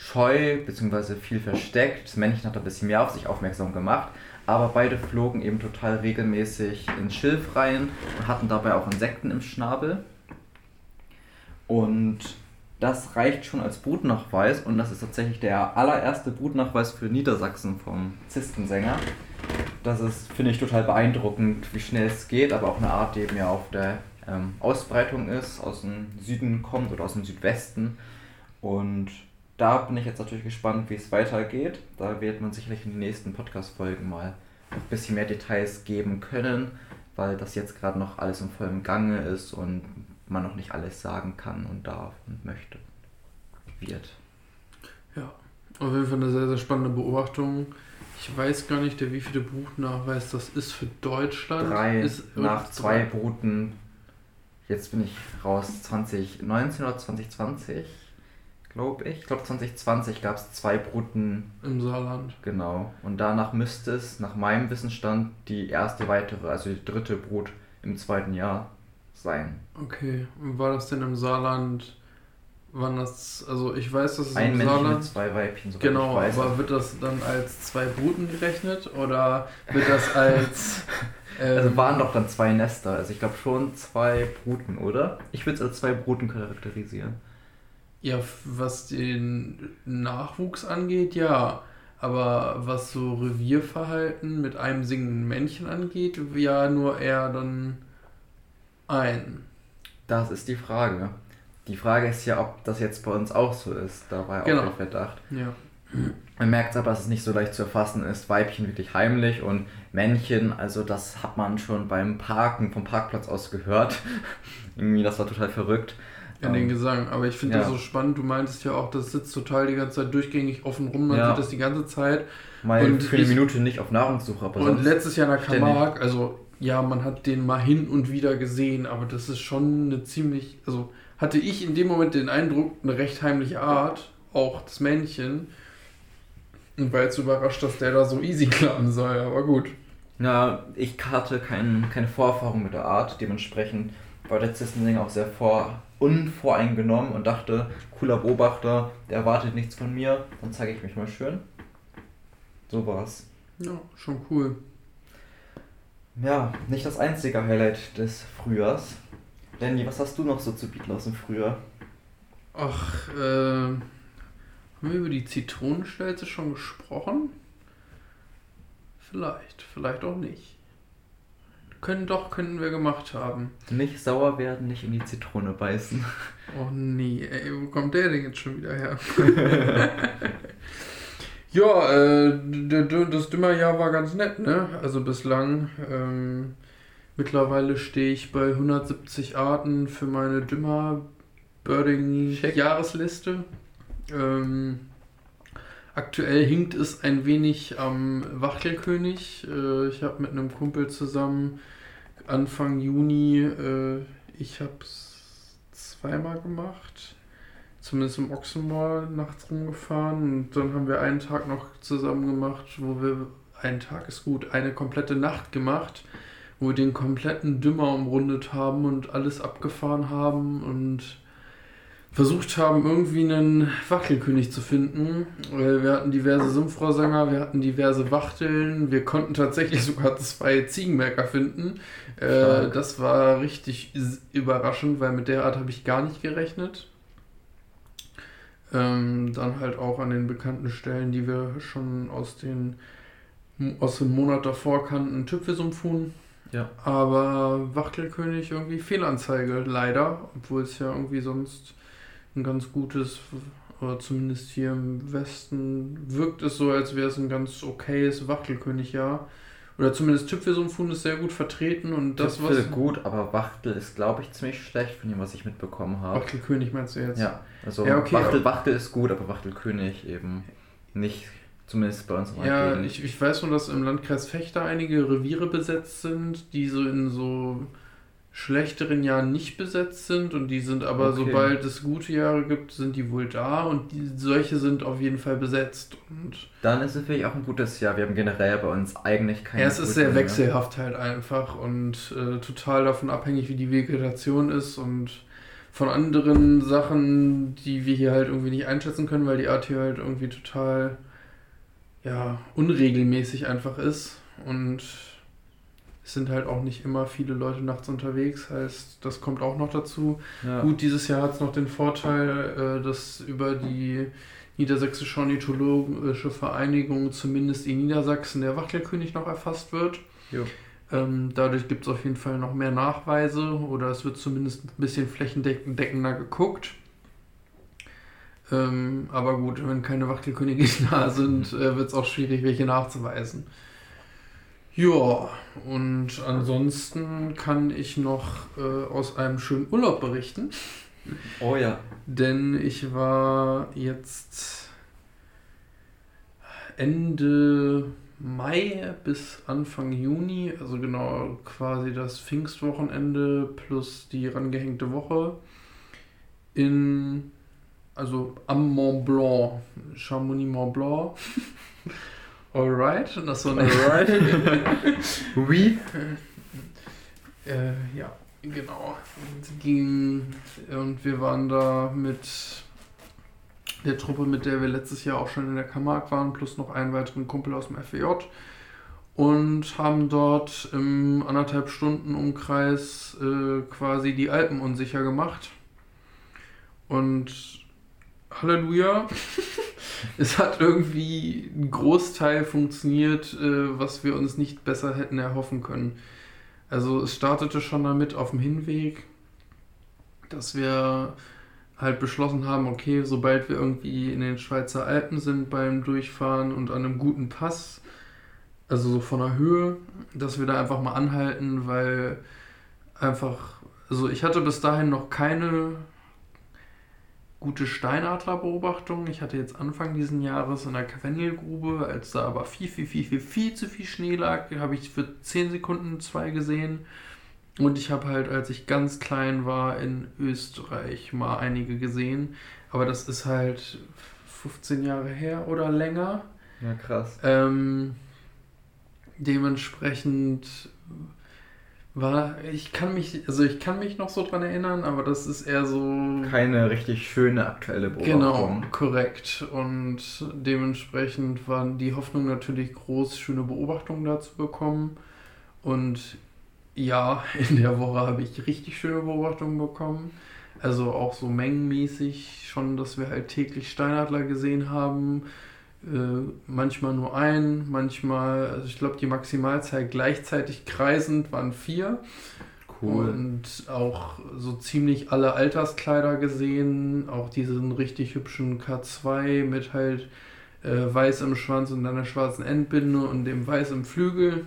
scheu bzw. viel versteckt. Das Männchen hat ein bisschen mehr auf sich aufmerksam gemacht. Aber beide flogen eben total regelmäßig ins Schilf rein und hatten dabei auch Insekten im Schnabel. Und das reicht schon als Brutnachweis und das ist tatsächlich der allererste Brutnachweis für Niedersachsen vom Zistensänger. Das ist, finde ich, total beeindruckend, wie schnell es geht, aber auch eine Art, die eben ja auf der ähm, Ausbreitung ist, aus dem Süden kommt oder aus dem Südwesten. Und da bin ich jetzt natürlich gespannt, wie es weitergeht. Da wird man sicherlich in den nächsten Podcast-Folgen mal ein bisschen mehr Details geben können, weil das jetzt gerade noch alles im vollen Gange ist und man noch nicht alles sagen kann und darf und möchte. Wird. Ja, auf jeden Fall eine sehr, sehr spannende Beobachtung. Ich weiß gar nicht, der wievielte Brutnachweis das ist für Deutschland. Drei ist nach zwei Bruten. Jetzt bin ich raus. 2019 oder 2020, glaube ich. Ich glaube 2020 gab es zwei Bruten. Im Saarland. Genau. Und danach müsste es, nach meinem Wissensstand, die erste weitere, also die dritte Brut im zweiten Jahr sein. Okay, und war das denn im Saarland? Wann das, also ich weiß, dass es Ein im Männchen Saarland. mit zwei Weibchen, soweit Genau, aber wird das dann als zwei Bruten gerechnet oder wird das als. Ähm, Also waren doch dann zwei Nester. Also ich glaube schon zwei Bruten, oder? Ich würde es als zwei Bruten charakterisieren. Ja, was den Nachwuchs angeht, ja. Aber was so Revierverhalten mit einem singenden Männchen angeht, ja nur eher dann ein. Das ist die Frage. Die Frage ist ja, ob das jetzt bei uns auch so ist. Da war ja Genau. auch der Verdacht. Ja. Man merkt aber, dass es nicht so leicht zu erfassen ist. Weibchen wirklich heimlich und Männchen, also das hat man schon beim Parken vom Parkplatz aus gehört. Irgendwie, das war total verrückt. In den Gesang. Aber ich finde ja. das so spannend. Du meintest ja auch, das sitzt total die ganze Zeit durchgängig offen rum. Man Ja. sieht das die ganze Zeit. Mal und für eine Minute nicht auf Nahrungssuche, aber Und letztes Jahr ständig. Camargue, also ja, man hat den mal hin und wieder gesehen, aber das ist schon eine ziemlich, also hatte ich in dem Moment den Eindruck, eine recht heimliche Art, auch das Männchen. Und war jetzt überrascht, dass der da so easy klappen soll, aber gut. Ja, ich hatte kein, keine Vorerfahrung mit der Art, dementsprechend war der Zistensänger auch sehr vor, unvoreingenommen und dachte, cooler Beobachter, der erwartet nichts von mir, dann zeige ich mich mal schön. So war's. Ja, schon cool. Ja, nicht das einzige Highlight des Frühjahrs. Danny, was hast du noch so zu bieten aus dem Frühjahr? Ach, äh, haben wir über die Zitronenstelze schon gesprochen? Vielleicht, vielleicht auch nicht. Können doch, könnten wir gemacht haben. Nicht sauer werden, nicht in die Zitrone beißen. Oh nee, ey, wo kommt der denn jetzt schon wieder her? ja, äh, das Dümmerjahr war ganz nett, ne? Also bislang. Ähm, mittlerweile stehe ich bei 170 Arten für meine Dümmer-Birding-Jahresliste. Ähm, aktuell hinkt es ein wenig am Wachtelkönig. Äh, ich habe mit einem Kumpel zusammen Anfang Juni, äh, ich habe es zweimal gemacht. Zumindest im Ochsenmoor nachts rumgefahren. Und dann haben wir einen Tag noch zusammen gemacht, wo wir, ein Tag ist gut, eine komplette Nacht gemacht, wo wir den kompletten Dümmer umrundet haben und alles abgefahren haben und versucht haben, irgendwie einen Wachtelkönig zu finden. Äh, Wir hatten diverse Sumpfrohrsänger, wir hatten diverse Wachteln, wir konnten tatsächlich sogar zwei Ziegenmerker finden. Äh, Stark. das war richtig überraschend, weil mit der Art habe ich gar nicht gerechnet. Ähm, dann halt auch an den bekannten Stellen, die wir schon aus, den, aus dem Monat davor kannten, Tüpfelsumpfhuhn. Ja. Aber Wachtelkönig irgendwie Fehlanzeige, leider, obwohl es ja irgendwie sonst ein ganz gutes, oder zumindest hier im Westen wirkt es so, als wäre es ein ganz okayes Wachtelkönig-Jahr. Oder zumindest Tüpfelsumpfhuhn ist sehr gut vertreten und das, Das was. gut, aber Wachtel ist, glaube ich, ziemlich schlecht von dem, was ich mitbekommen habe. Wachtelkönig meinst du jetzt? Ja, also Ja, okay, Wachtel, Wachtel ist gut, aber Wachtelkönig eben nicht. Zumindest bei uns Ja, Gegend. ich, ich weiß nur, dass im Landkreis Fechter einige Reviere besetzt sind, die so in so schlechteren Jahren nicht besetzt sind und die sind aber, Okay. sobald es gute Jahre gibt, sind die wohl da und die, solche sind auf jeden Fall besetzt. Und Dann ist es vielleicht auch ein gutes Jahr. Wir haben generell bei uns eigentlich keine. ja, es ist sehr mehr. wechselhaft halt einfach und äh, total davon abhängig, wie die Vegetation ist und von anderen Sachen, die wir hier halt irgendwie nicht einschätzen können, weil die Art hier halt irgendwie total ja, unregelmäßig einfach ist und es sind halt auch nicht immer viele Leute nachts unterwegs, heißt, das kommt auch noch dazu. Ja. Gut, dieses Jahr hat es noch den Vorteil, äh, dass über die Niedersächsische Ornithologische Vereinigung zumindest in Niedersachsen der Wachtelkönig noch erfasst wird. Ähm, dadurch gibt es auf jeden Fall noch mehr Nachweise oder es wird zumindest ein bisschen flächendeckender geguckt. Ähm, aber gut, wenn keine Wachtelkönige da sind, äh, wird es auch schwierig, welche nachzuweisen. Ja, und ansonsten kann ich noch äh, aus einem schönen Urlaub berichten. Oh ja. Denn ich war jetzt Ende Mai bis Anfang Juni, also genau quasi das Pfingstwochenende plus die rangehängte Woche in, also am Mont Blanc, Chamonix Mont Blanc. Alright, und das so eine Alright. oui. Äh, ja, genau. Und, ging, und wir waren da mit der Truppe, mit der wir letztes Jahr auch schon in der Camargue waren, plus noch einen weiteren Kumpel aus dem FWJ. Und haben dort im anderthalb Stunden Umkreis äh, quasi die Alpen unsicher gemacht. Und Halleluja, es hat irgendwie ein Großteil funktioniert, äh, was wir uns nicht besser hätten erhoffen können. Also es startete schon damit auf dem Hinweg, dass wir halt beschlossen haben, okay, sobald wir irgendwie in den Schweizer Alpen sind beim Durchfahren und an einem guten Pass, also so von der Höhe, dass wir da einfach mal anhalten, weil einfach, also ich hatte bis dahin noch keine gute Steinadlerbeobachtung. Ich hatte jetzt Anfang diesen Jahres in der Quengelgrube, als da aber viel, viel, viel, viel, viel zu viel Schnee lag, habe ich für 10 Sekunden zwei gesehen. Und ich habe halt, als ich ganz klein war, in Österreich mal einige gesehen. Aber das ist halt 15 Jahre her oder länger. Ja, krass. Ähm, dementsprechend war, ich kann mich, also ich kann mich noch so dran erinnern, aber das ist eher so. Keine richtig schöne aktuelle Genau, Beobachtung. korrekt. Und dementsprechend waren die Hoffnung natürlich groß, schöne Beobachtungen da zu bekommen. Und ja, in der Woche habe ich richtig schöne Beobachtungen bekommen. Also auch so mengenmäßig schon, dass wir halt täglich Steinadler gesehen haben. Äh, manchmal nur ein, manchmal, also ich glaube, die Maximalzahl gleichzeitig kreisend waren vier. Cool. Und auch so ziemlich alle Alterskleider gesehen. Auch diesen richtig hübschen K2 mit halt äh, weiß im Schwanz und einer schwarzen Endbinde und dem weiß im Flügel.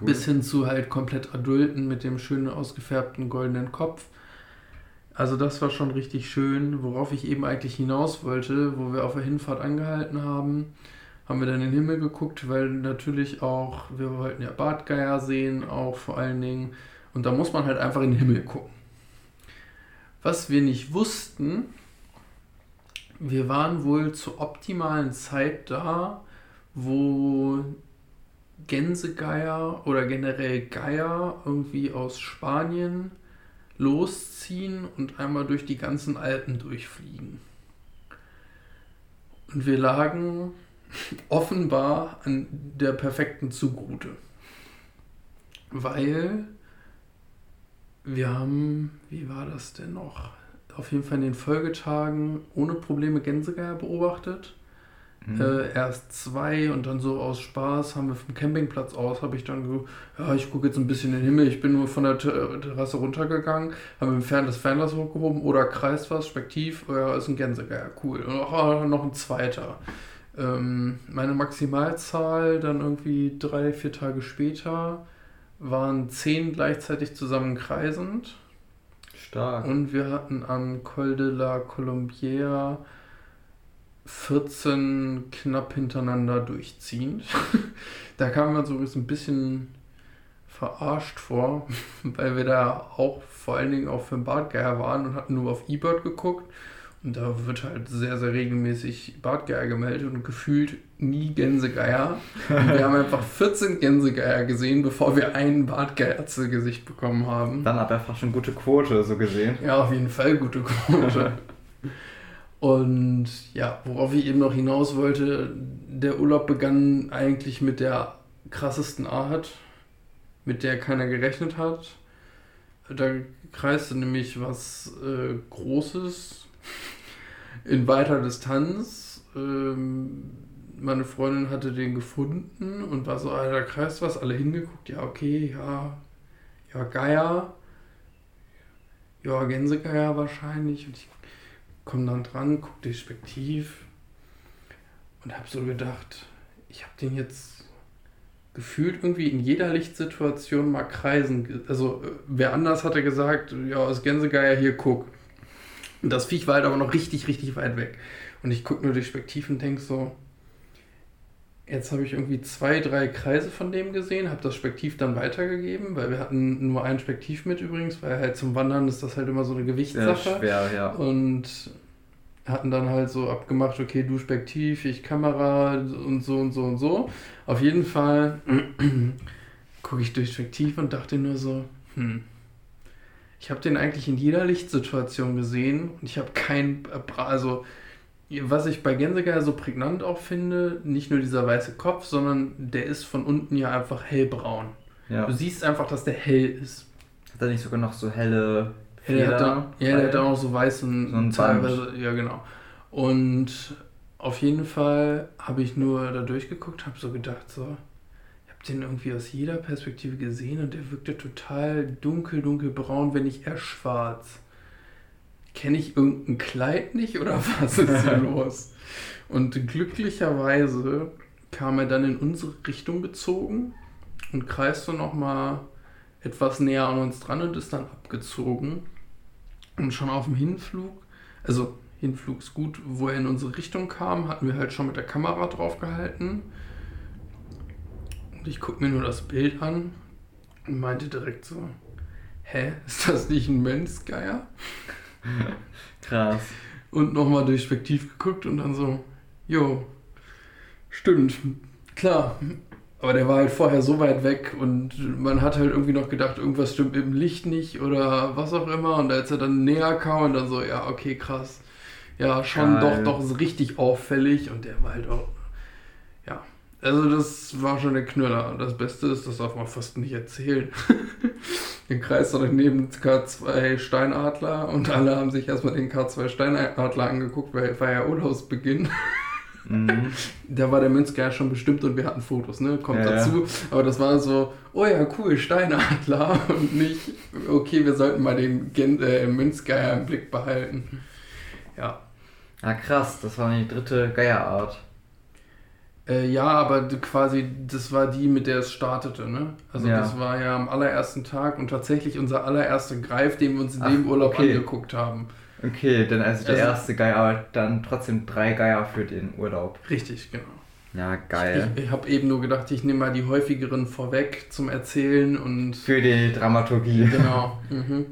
Cool. Bis hin zu halt komplett adulten mit dem schönen ausgefärbten goldenen Kopf. Also das war schon richtig schön, worauf ich eben eigentlich hinaus wollte, wo wir auf der Hinfahrt angehalten haben, haben wir dann in den Himmel geguckt, weil natürlich auch, wir wollten ja Bartgeier sehen, auch vor allen Dingen, und da muss man halt einfach in den Himmel gucken. Was wir nicht wussten, wir waren wohl zur optimalen Zeit da, wo Gänsegeier oder generell Geier irgendwie aus Spanien losziehen und einmal durch die ganzen Alpen durchfliegen. Und wir lagen offenbar an der perfekten Zugroute. Weil wir haben, wie war das denn noch? Auf jeden Fall in den Folgetagen ohne Probleme Gänsegeier beobachtet. Mhm. Äh, erst zwei und dann so aus Spaß haben wir vom Campingplatz aus, habe ich dann so, ja, ich gucke jetzt ein bisschen in den Himmel. Ich bin nur von der Ter- Terrasse runtergegangen, habe im Fern das Fernglas hochgehoben oder kreist was, Spektiv, oh ja, ist ein Gänsegeier, cool. Und auch, noch ein zweiter. Ähm, meine Maximalzahl dann irgendwie drei, vier Tage später waren zehn gleichzeitig zusammen kreisend. Stark. Und wir hatten am Col de la Colombière 14 knapp hintereinander durchziehend. da kam man so ein bisschen verarscht vor, weil wir da auch vor allen Dingen auch für den Bartgeier waren und hatten nur auf eBird geguckt. Und da wird halt sehr, sehr regelmäßig Bartgeier gemeldet und gefühlt nie Gänsegeier. Und wir haben einfach 14 Gänsegeier gesehen, bevor wir einen Bartgeier zu Gesicht bekommen haben. Dann aber einfach schon gute Quote, so gesehen. Ja, auf jeden Fall gute Quote. und ja, worauf ich eben noch hinaus wollte, der Urlaub begann eigentlich mit der krassesten Art, mit der keiner gerechnet hat. Da kreiste nämlich was äh, Großes in weiter Distanz. Ähm, meine Freundin hatte den gefunden und war so, da kreist was, alle hingeguckt, ja, okay, ja, ja, Geier, ja, Gänsegeier wahrscheinlich. Und ich komme dann dran, gucke despektiv und habe so gedacht, ich habe den jetzt gefühlt irgendwie in jeder Lichtsituation mal kreisen. Also, wer anders hatte gesagt, ja, aus Gänsegeier hier, guck. Und das Viech war halt aber noch richtig, richtig weit weg. Und ich gucke nur despektiv und denke so, jetzt habe ich irgendwie zwei, drei Kreise von dem gesehen, habe das Spektiv dann weitergegeben, weil wir hatten nur ein Spektiv mit übrigens, weil halt zum Wandern ist das halt immer so eine Gewichtssache. Ja, schwer, ja. Und hatten dann halt so abgemacht, okay, du Spektiv, ich Kamera und so und so und so. Auf jeden Fall gucke ich durch Spektiv und dachte nur so, hm, ich habe den eigentlich in jeder Lichtsituation gesehen und ich habe kein, also was ich bei Gänsegeier so prägnant auch finde, nicht nur dieser weiße Kopf, sondern der ist von unten ja einfach hellbraun. Ja. Du siehst einfach, dass der hell ist. Hat er nicht sogar noch so helle Feder? Ja, der hat, da, ja, der hat auch so weißen, so teilweise, ja genau. Und auf jeden Fall habe ich nur da durchgeguckt, habe so gedacht, so, den irgendwie aus jeder Perspektive gesehen und der wirkte total dunkel, dunkelbraun, wenn nicht eher schwarz. Kenne ich irgendein Kleid nicht oder was ist hier los? Und glücklicherweise kam er dann in unsere Richtung gezogen und kreiste nochmal etwas näher an uns dran und ist dann abgezogen. Und schon auf dem Hinflug, also Hinflug ist gut, wo er in unsere Richtung kam, hatten wir halt schon mit der Kamera drauf gehalten und ich gucke mir nur das Bild an und meinte direkt so, hä, ist das nicht ein Mönchsgeier? Krass. Und nochmal durch Spektiv geguckt und dann so, jo, stimmt, klar. Aber der war halt vorher so weit weg und man hat halt irgendwie noch gedacht, irgendwas stimmt im Licht nicht oder was auch immer. Und als er dann näher kam und dann so, ja, okay, krass. Ja, schon Geil. doch, doch richtig auffällig und der war halt auch also das war schon der Knüller. Das Beste ist, das darf man fast nicht erzählen. den Kreis neben K2 Steinadler und alle haben sich erstmal den K2 Steinadler angeguckt, weil war ja Urlaubsbeginn. Mhm. Da war der Münzgeier schon bestimmt und wir hatten Fotos, ne? Kommt ja, dazu. Aber das war so, oh ja, cool, Steinadler und nicht, okay, wir sollten mal den Gen äh, Münzgeier im Blick behalten. Ja. Ah, krass, das war die dritte Geierart. Äh, ja, aber quasi, das war die, mit der es startete, ne? Also ja. das war ja am allerersten Tag und tatsächlich unser allererster Greif, den wir uns in Ach, dem Urlaub okay. angeguckt haben. Okay, dann also der also, erste Geier, aber dann trotzdem drei Geier für den Urlaub. Richtig, genau. Ja, geil. Ich, ich habe eben nur gedacht, ich nehme mal die häufigeren vorweg zum Erzählen und. Für die Dramaturgie. Genau. Mhm.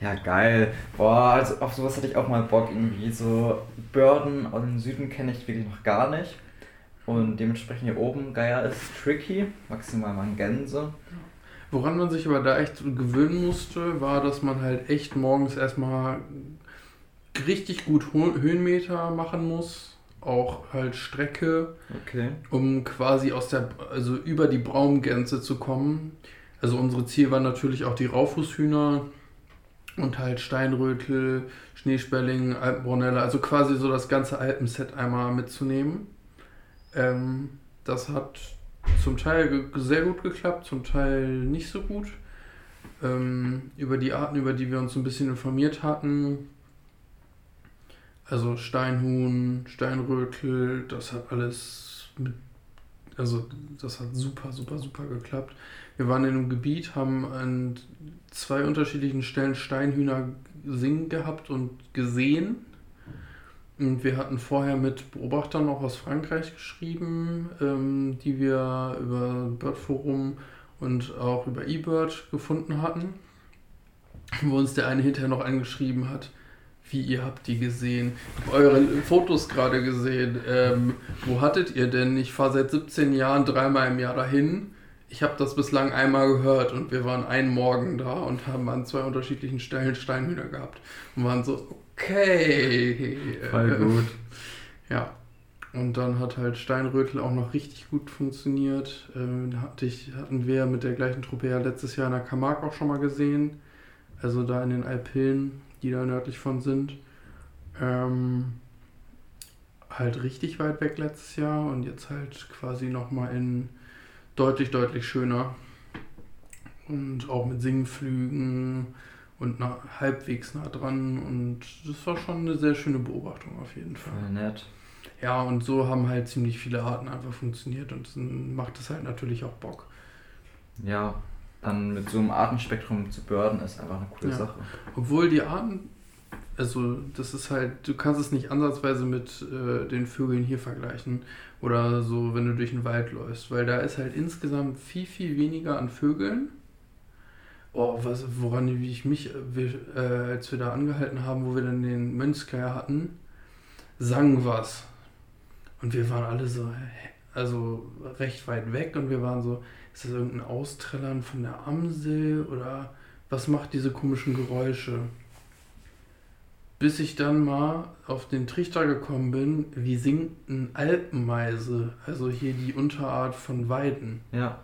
Ja, geil. Boah, also auf sowas hatte ich auch mal Bock irgendwie. So Börden aus dem Süden kenne ich wirklich noch gar nicht. Und dementsprechend hier oben, Geier ist tricky, maximal mal Gänse. Woran man sich aber da echt gewöhnen musste, war, dass man halt echt morgens erstmal richtig gut Höhenmeter machen muss. Auch halt Strecke, okay. um quasi aus der, also über die Braumgänse zu kommen. Also unsere Ziel war natürlich auch die Raufußhühner und halt Steinrötel, Schneesperling, Alpenbrunelle, also quasi so das ganze Alpenset einmal mitzunehmen. Ähm, das hat zum Teil sehr gut geklappt, zum Teil nicht so gut. Ähm, über die Arten, über die wir uns ein bisschen informiert hatten, also Steinhuhn, Steinrötel, das hat alles mit, also das hat super, super, super geklappt. Wir waren in einem Gebiet, haben an zwei unterschiedlichen Stellen Steinhühner singen gehabt und gesehen. Und wir hatten vorher mit Beobachtern auch aus Frankreich geschrieben, ähm, die wir über Birdforum und auch über eBird gefunden hatten, wo uns der eine hinterher noch angeschrieben hat, wie ihr habt die gesehen. Ich habe eure Fotos gerade gesehen. Ähm, wo hattet ihr denn? Ich fahre seit 17 Jahren dreimal im Jahr dahin. Ich habe das bislang einmal gehört und wir waren einen Morgen da und haben an zwei unterschiedlichen Stellen Steinhühner gehabt und waren so, okay. Voll gut. Ja. Und dann hat halt Steinrötel auch noch richtig gut funktioniert. Ähm, hatte ich, hatten wir mit der gleichen Truppe ja letztes Jahr in der Camargue auch schon mal gesehen. Also da in den Alpillen die da nördlich von sind. Ähm, halt richtig weit weg letztes Jahr und jetzt halt quasi nochmal in deutlich, deutlich schöner. Und auch mit Singflügen und nah, halbwegs nah dran. Und das war schon eine sehr schöne Beobachtung auf jeden Fall. Voll nett. Ja, und so haben halt ziemlich viele Arten einfach funktioniert und dann macht es halt natürlich auch Bock. Ja, dann mit so einem Artenspektrum zu börden, ist einfach eine coole Ja. Sache. Obwohl die Arten, also das ist halt, du kannst es nicht ansatzweise mit äh, den Vögeln hier vergleichen oder so, wenn du durch den Wald läufst, weil da ist halt insgesamt viel, viel weniger an Vögeln. Oh, was, woran wie ich mich, äh, wir, äh, als wir da angehalten haben, wo wir dann den Mönchsgeier hatten, sang was. Und wir waren alle so, also recht weit weg und wir waren so, ist das irgendein Austrällern von der Amsel oder was macht diese komischen Geräusche? Bis ich dann mal auf den Trichter gekommen bin, wie singt ein Alpenmeise, also hier die Unterart von Weiden. Ja,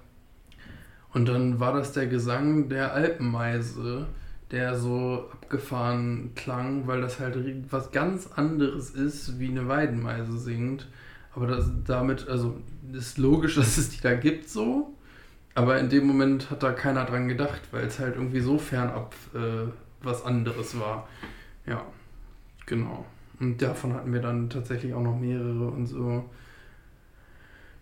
Und dann war das der Gesang der Alpenmeise, der so abgefahren klang, weil das halt was ganz anderes ist, wie eine Weidenmeise singt. Aber das, damit, also ist logisch, dass es die da gibt so. Aber in dem Moment hat da keiner dran gedacht, weil es halt irgendwie so fernab äh, was anderes war. Ja, genau. Und davon hatten wir dann tatsächlich auch noch mehrere und so.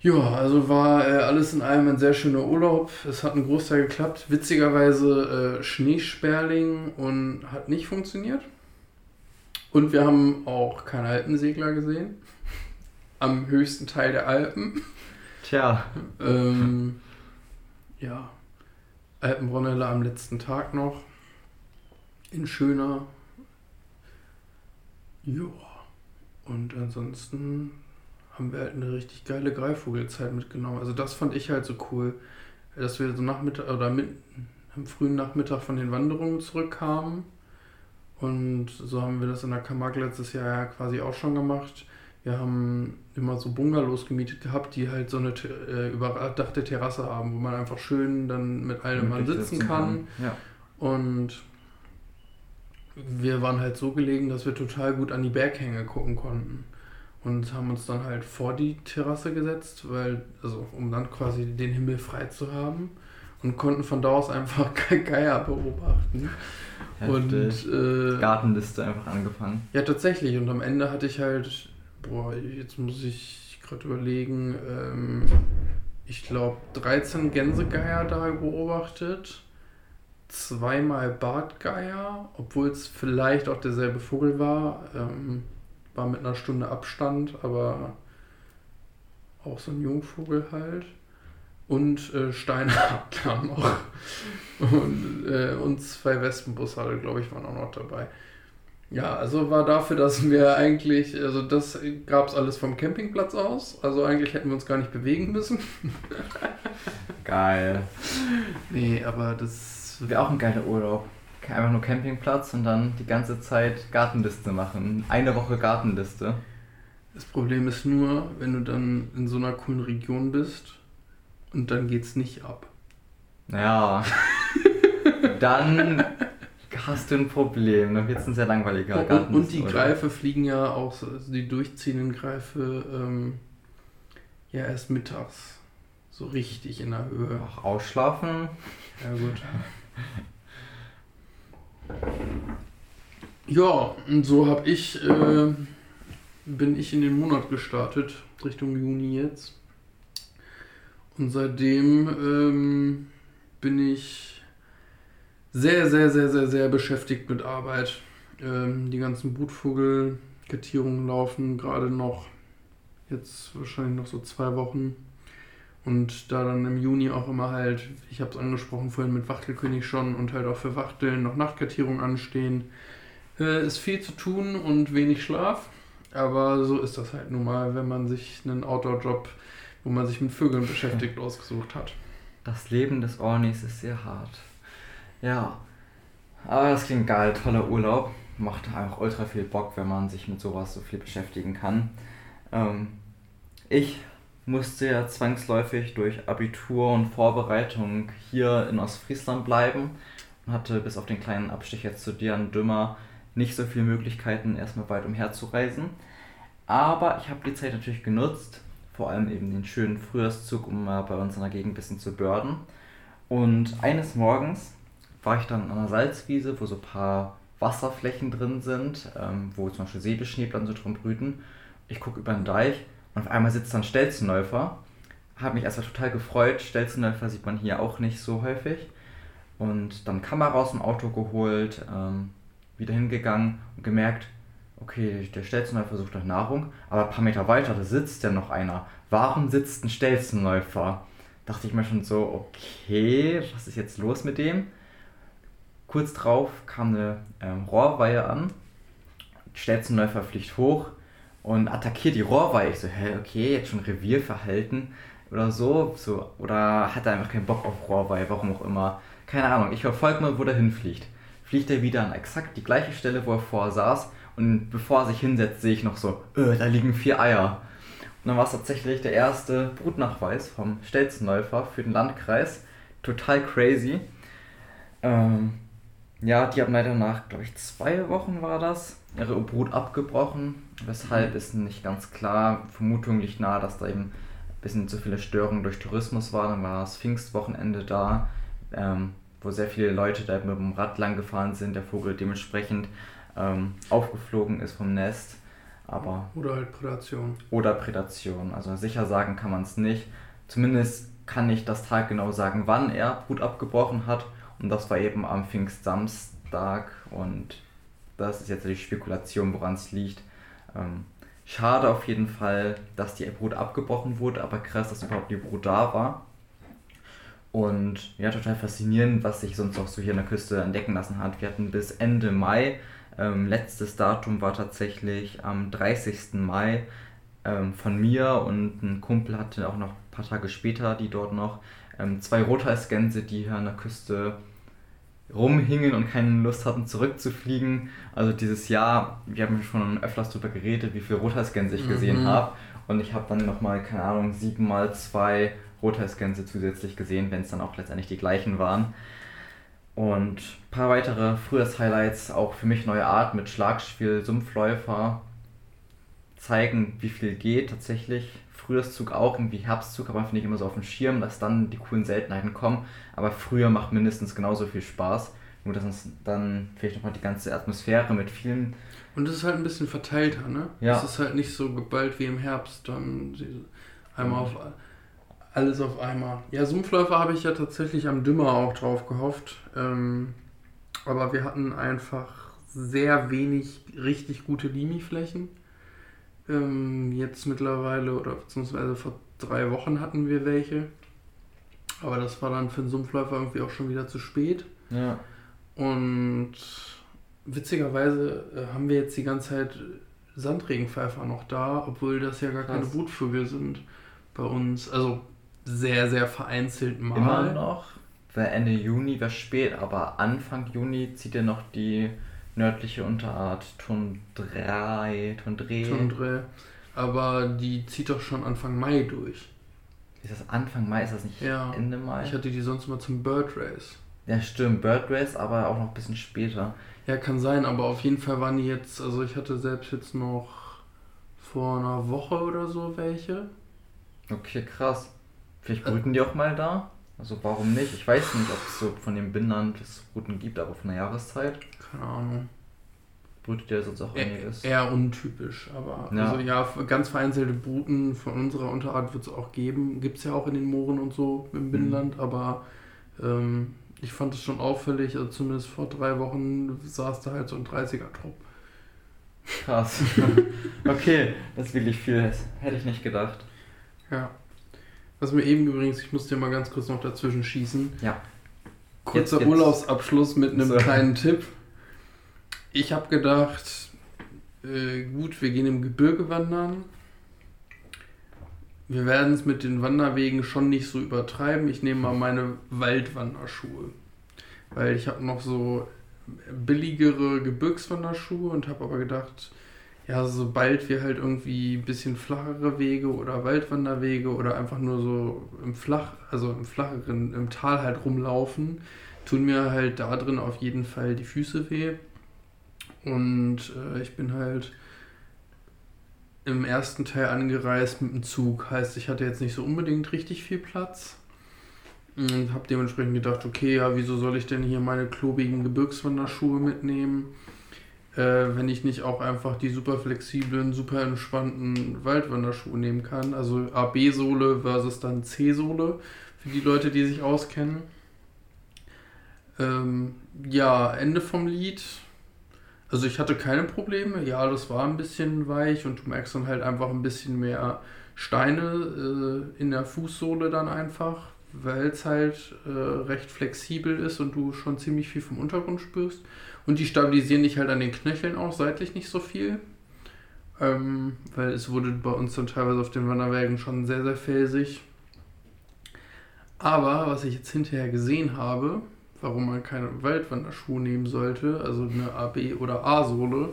Ja, also war äh, alles in allem ein sehr schöner Urlaub. Es hat einen Großteil geklappt. Witzigerweise äh, Schneesperling und hat nicht funktioniert. Und wir haben auch keinen Alpensegler gesehen. Am höchsten Teil der Alpen. tja, Ähm, ja, Alpenbronelle am letzten Tag noch. In schöner. Ja. Und ansonsten haben wir halt eine richtig geile Greifvogelzeit mitgenommen. Also das fand ich halt so cool, dass wir so Nachmittag oder mit, am frühen Nachmittag von den Wanderungen zurückkamen. Und so haben wir das in der Camargue letztes Jahr ja quasi auch schon gemacht. Wir haben immer so Bungalows gemietet gehabt, die halt so eine äh, überdachte Terrasse haben, wo man einfach schön dann mit allem Mann sitzen kann. Ja, Und wir waren halt so gelegen, dass wir total gut an die Berghänge gucken konnten. Und haben uns dann halt vor die Terrasse gesetzt, weil, also um dann quasi den Himmel frei zu haben. Und konnten von da aus einfach Ge- Geier beobachten. Und heftig. äh, Gartenliste einfach angefangen. ja, tatsächlich. Und am Ende hatte ich halt, boah, jetzt muss ich gerade überlegen, ähm, ich glaube 13 Gänsegeier da beobachtet, zweimal Bartgeier, obwohl es vielleicht auch derselbe Vogel war. Ähm, war mit einer Stunde Abstand, aber auch so ein Jungvogel halt. Und äh, Steinadler noch. Und, äh, und zwei Wespenbussarde, glaube ich, waren auch noch dabei. Ja, also war dafür, dass wir eigentlich, also das gab es alles vom Campingplatz aus. Also eigentlich hätten wir uns gar nicht bewegen müssen. Geil. Nee, aber das Wäre auch ein geiler Urlaub. Einfach nur Campingplatz und dann die ganze Zeit Gartenliste machen. Eine Woche Gartenliste. Das Problem ist nur, wenn du dann in so einer coolen Region bist und dann geht's nicht ab. Ja. dann hast du ein Problem. Dann wird es ein sehr langweiliger Und, und die Gartenlistenurlaub. Greife fliegen ja auch, so- also die durchziehenden Greife, ähm, ja erst mittags. So richtig in der Höhe. Auch ausschlafen. Ja, gut. Ja, und so habe ich, äh, bin ich in den Monat gestartet, Richtung Juni jetzt. Und seitdem ähm, bin ich sehr, sehr, sehr, sehr, sehr beschäftigt mit Arbeit. Ähm, die ganzen Brutvogelkartierungen laufen gerade noch, jetzt wahrscheinlich noch so zwei Wochen. Und da dann im Juni auch immer halt, ich habe es angesprochen vorhin mit Wachtelkönig schon und halt auch für Wachteln noch Nachtkartierung anstehen, äh, ist viel zu tun und wenig Schlaf. Aber so ist das halt nun mal, wenn man sich einen Outdoor-Job, wo man sich mit Vögeln beschäftigt, ausgesucht hat. Das Leben des Ornis ist sehr hart. Ja. Aber das klingt geil, toller Urlaub. Macht einfach ultra viel Bock, wenn man sich mit sowas so viel beschäftigen kann. Ähm, ich musste ja zwangsläufig durch Abitur und Vorbereitung hier in Ostfriesland bleiben und hatte bis auf den kleinen Abstich jetzt zu dir an Dümmer nicht so viele Möglichkeiten, erstmal weit umherzureisen. Aber ich habe die Zeit natürlich genutzt, vor allem eben den schönen Frühjahrszug, um mal bei uns in der Gegend ein bisschen zu börden. Und eines Morgens war ich dann an einer Salzwiese, wo so ein paar Wasserflächen drin sind, ähm, wo zum Beispiel Säbelschneeblatt so drum brüten. Ich gucke über den Deich und auf einmal sitzt dann Stelzenläufer. Habe mich erstmal total gefreut. Stelzenläufer sieht man hier auch nicht so häufig. Und dann Kamera aus dem Auto geholt, ähm, wieder hingegangen und gemerkt, okay, der Stelzenläufer sucht nach Nahrung, aber ein paar Meter weiter, da sitzt ja noch einer. Warum sitzt ein Stelzenläufer? Dachte ich mir schon so, okay, was ist jetzt los mit dem? Kurz drauf kam eine ähm, Rohrweihe an. Stelzenläufer fliegt hoch und attackiert die Rohrweihe. Ich so, hä, okay, jetzt schon Revierverhalten oder so. so oder hat er einfach keinen Bock auf Rohrweihe, warum auch immer. Keine Ahnung, ich verfolge mal, wo der hinfliegt. Fliegt er wieder an exakt die gleiche Stelle, wo er vorher saß. Und bevor er sich hinsetzt, sehe ich noch so, öh, da liegen vier Eier. Und dann war es tatsächlich der erste Brutnachweis vom Stelzenläufer für den Landkreis. Total crazy. Ähm, ja, die haben leider nach, glaube ich, zwei Wochen war das, ihre Brut abgebrochen. Weshalb ist nicht ganz klar. Vermutung liegt nahe, dass da eben ein bisschen zu viele Störungen durch Tourismus waren. Dann war das Pfingstwochenende da, ähm, wo sehr viele Leute da mit dem Rad lang gefahren sind. Der Vogel dementsprechend ähm, aufgeflogen ist vom Nest. Aber oder halt Prädation. Oder Prädation. Also sicher sagen kann man es nicht. Zumindest kann ich das Tag genau sagen, wann er Brut abgebrochen hat und das war eben am Pfingstsamstag und das ist jetzt die Spekulation, woran es liegt. Ähm, schade auf jeden Fall, dass die Brut abgebrochen wurde, aber krass, dass überhaupt die Brut da war. Und ja, total faszinierend, was sich sonst auch so hier an der Küste entdecken lassen hat. Wir hatten bis Ende Mai, ähm, letztes Datum war tatsächlich am 30. Mai ähm, von mir und ein Kumpel hatte auch noch ein paar Tage später, die dort noch ähm, zwei Rothalsgänse, die hier an der Küste rumhingen und keine Lust hatten zurückzufliegen. Also dieses Jahr, wir haben schon öfters darüber geredet, wie viele Rothalsgänse ich gesehen mhm. habe. Und ich habe dann nochmal, keine Ahnung, sieben mal zwei Rothalsgänse zusätzlich gesehen, wenn es dann auch letztendlich die gleichen waren. Und ein paar weitere Frühjahrs-Highlights, auch für mich neue Art mit Schlagspiel, Sumpfläufer, zeigen, wie viel geht tatsächlich. Frühjahrszug auch, irgendwie Herbstzug, aber finde ich immer so auf dem Schirm, dass dann die coolen Seltenheiten kommen. Aber früher macht mindestens genauso viel Spaß. Nur dass es dann vielleicht nochmal die ganze Atmosphäre mit vielen. Und es ist halt ein bisschen verteilter, ne? Ja. Es ist halt nicht so geballt wie im Herbst, dann einmal auf alles auf einmal. Ja, Sumpfläufer habe ich ja tatsächlich am Dümmer auch drauf gehofft. Ähm, aber wir hatten einfach sehr wenig richtig gute Limi-Flächen. Ähm, jetzt mittlerweile, oder beziehungsweise vor drei Wochen hatten wir welche. Aber das war dann für den Sumpfläufer irgendwie auch schon wieder zu spät. Ja. Und witzigerweise äh, haben wir jetzt die ganze Zeit Sandregenpfeifer noch da, obwohl das ja gar Krass. keine Brutvögel sind bei uns. Also sehr, sehr vereinzelt mal. Immer noch, weil Ende Juni wäre spät, aber Anfang Juni zieht ja noch die nördliche Unterart Tundrei, Tundre. Tundre. Aber die zieht doch schon Anfang Mai durch. Ist das Anfang Mai? Ist das nicht ja. Ende Mai? Ich hatte die sonst immer zum Bird Race. Ja, stimmt. Bird Race, aber auch noch ein bisschen später. Ja, kann sein, aber auf jeden Fall waren die jetzt, also ich hatte selbst jetzt noch vor einer Woche oder so welche. Okay, krass. Vielleicht brüten die auch mal da? Also warum nicht? Ich weiß nicht, ob es so von den Bindern das Bruten gibt, aber von der Jahreszeit. Keine Ahnung. Brütet ja sonst auch einiges. Eher untypisch, aber ja. also ja, ganz vereinzelte Bruten von unserer Unterart wird es auch geben. Gibt es ja auch in den Mooren und so im Binnenland, mhm. aber ähm, ich fand es schon auffällig, also zumindest vor drei Wochen saß da halt so ein 30er-Trupp. Krass. okay, das ist wirklich viel. Das hätte ich nicht gedacht. Ja. Was mir eben übrigens, ich muss dir mal ganz kurz noch dazwischen schießen. Ja. Kurzer Jetzt- jetzt- Urlaubsabschluss mit einem So. kleinen Tipp. Ich habe gedacht, äh, gut, wir gehen im Gebirge wandern. Wir werden es mit den Wanderwegen schon nicht so übertreiben. Ich nehme mal meine Waldwanderschuhe. Weil ich habe noch so billigere Gebirgswanderschuhe und habe aber gedacht, ja, sobald wir halt irgendwie ein bisschen flachere Wege oder Waldwanderwege oder einfach nur so im Flach, also im flacheren, im Tal halt rumlaufen, tun mir halt da drin auf jeden Fall die Füße weh. Und äh, ich bin halt im ersten Teil angereist mit dem Zug. Heißt, ich hatte jetzt nicht so unbedingt richtig viel Platz. Und habe dementsprechend gedacht, okay, ja, wieso soll ich denn hier meine klobigen Gebirgswanderschuhe mitnehmen, äh, wenn ich nicht auch einfach die super flexiblen, super entspannten Waldwanderschuhe nehmen kann. Also AB-Sohle versus dann C-Sohle für die Leute, die sich auskennen. Ähm, ja, Ende vom Lied. Also ich hatte keine Probleme. Ja, das war ein bisschen weich und du merkst dann halt einfach ein bisschen mehr Steine äh, in der Fußsohle dann einfach, weil es halt äh, recht flexibel ist und du schon ziemlich viel vom Untergrund spürst. Und die stabilisieren dich halt an den Knöcheln auch seitlich nicht so viel. Ähm, weil es wurde bei uns dann teilweise auf den Wanderwegen schon sehr, sehr felsig. Aber was ich jetzt hinterher gesehen habe, warum man keine Waldwanderschuhe nehmen sollte, also eine AB- oder A-Sohle,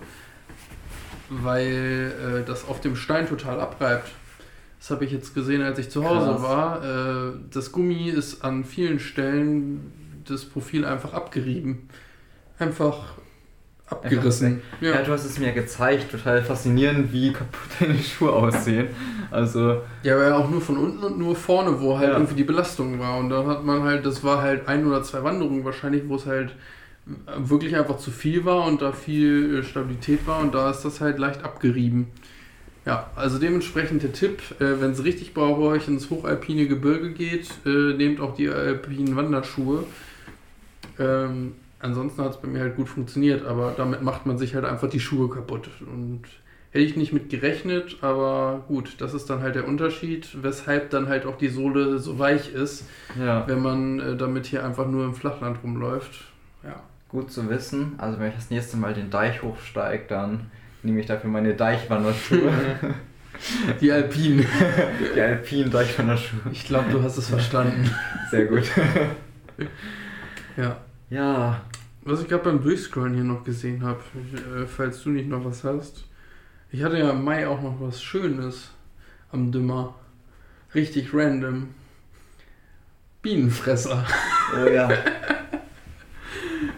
weil äh, das auf dem Stein total abreibt. Das habe ich jetzt gesehen, als ich zu Hause Krass. war. Äh, das Gummi ist an vielen Stellen das Profil einfach abgerieben. Einfach abgerissen. Ja. du hast es mir gezeigt, total faszinierend, wie kaputt deine Schuhe aussehen. Also, Ja, aber ja auch nur von unten und nur vorne, wo halt Ja. irgendwie die Belastung war. Und dann hat man halt, das war halt ein oder zwei Wanderungen wahrscheinlich, wo es halt wirklich einfach zu viel war und da viel äh, Stabilität war und da ist das halt leicht abgerieben. Ja, also dementsprechend der Tipp, äh, wenn es richtig bei euch ins hochalpine Gebirge geht, äh, nehmt auch die alpinen Wanderschuhe. Ähm, ansonsten hat es bei mir halt gut funktioniert, aber damit macht man sich halt einfach die Schuhe kaputt. Und hätte ich nicht mit gerechnet, aber gut, das ist dann halt der Unterschied, weshalb dann halt auch die Sohle so weich ist, ja, wenn man äh, damit hier einfach nur im Flachland rumläuft. Ja. gut zu wissen. Also, wenn ich das nächste Mal den Deich hochsteige, dann nehme ich dafür meine Deichwanderschuhe. Die Alpinen. die alpinen Deichwanderschuhe. Ich glaube, du hast es verstanden. Sehr gut. Ja. Ja, Was ich gerade beim Durchscrollen hier noch gesehen habe, äh, falls du nicht noch was hast. Ich hatte ja im Mai auch noch was Schönes am Dümmer. Richtig random. Bienenfresser. oh ja.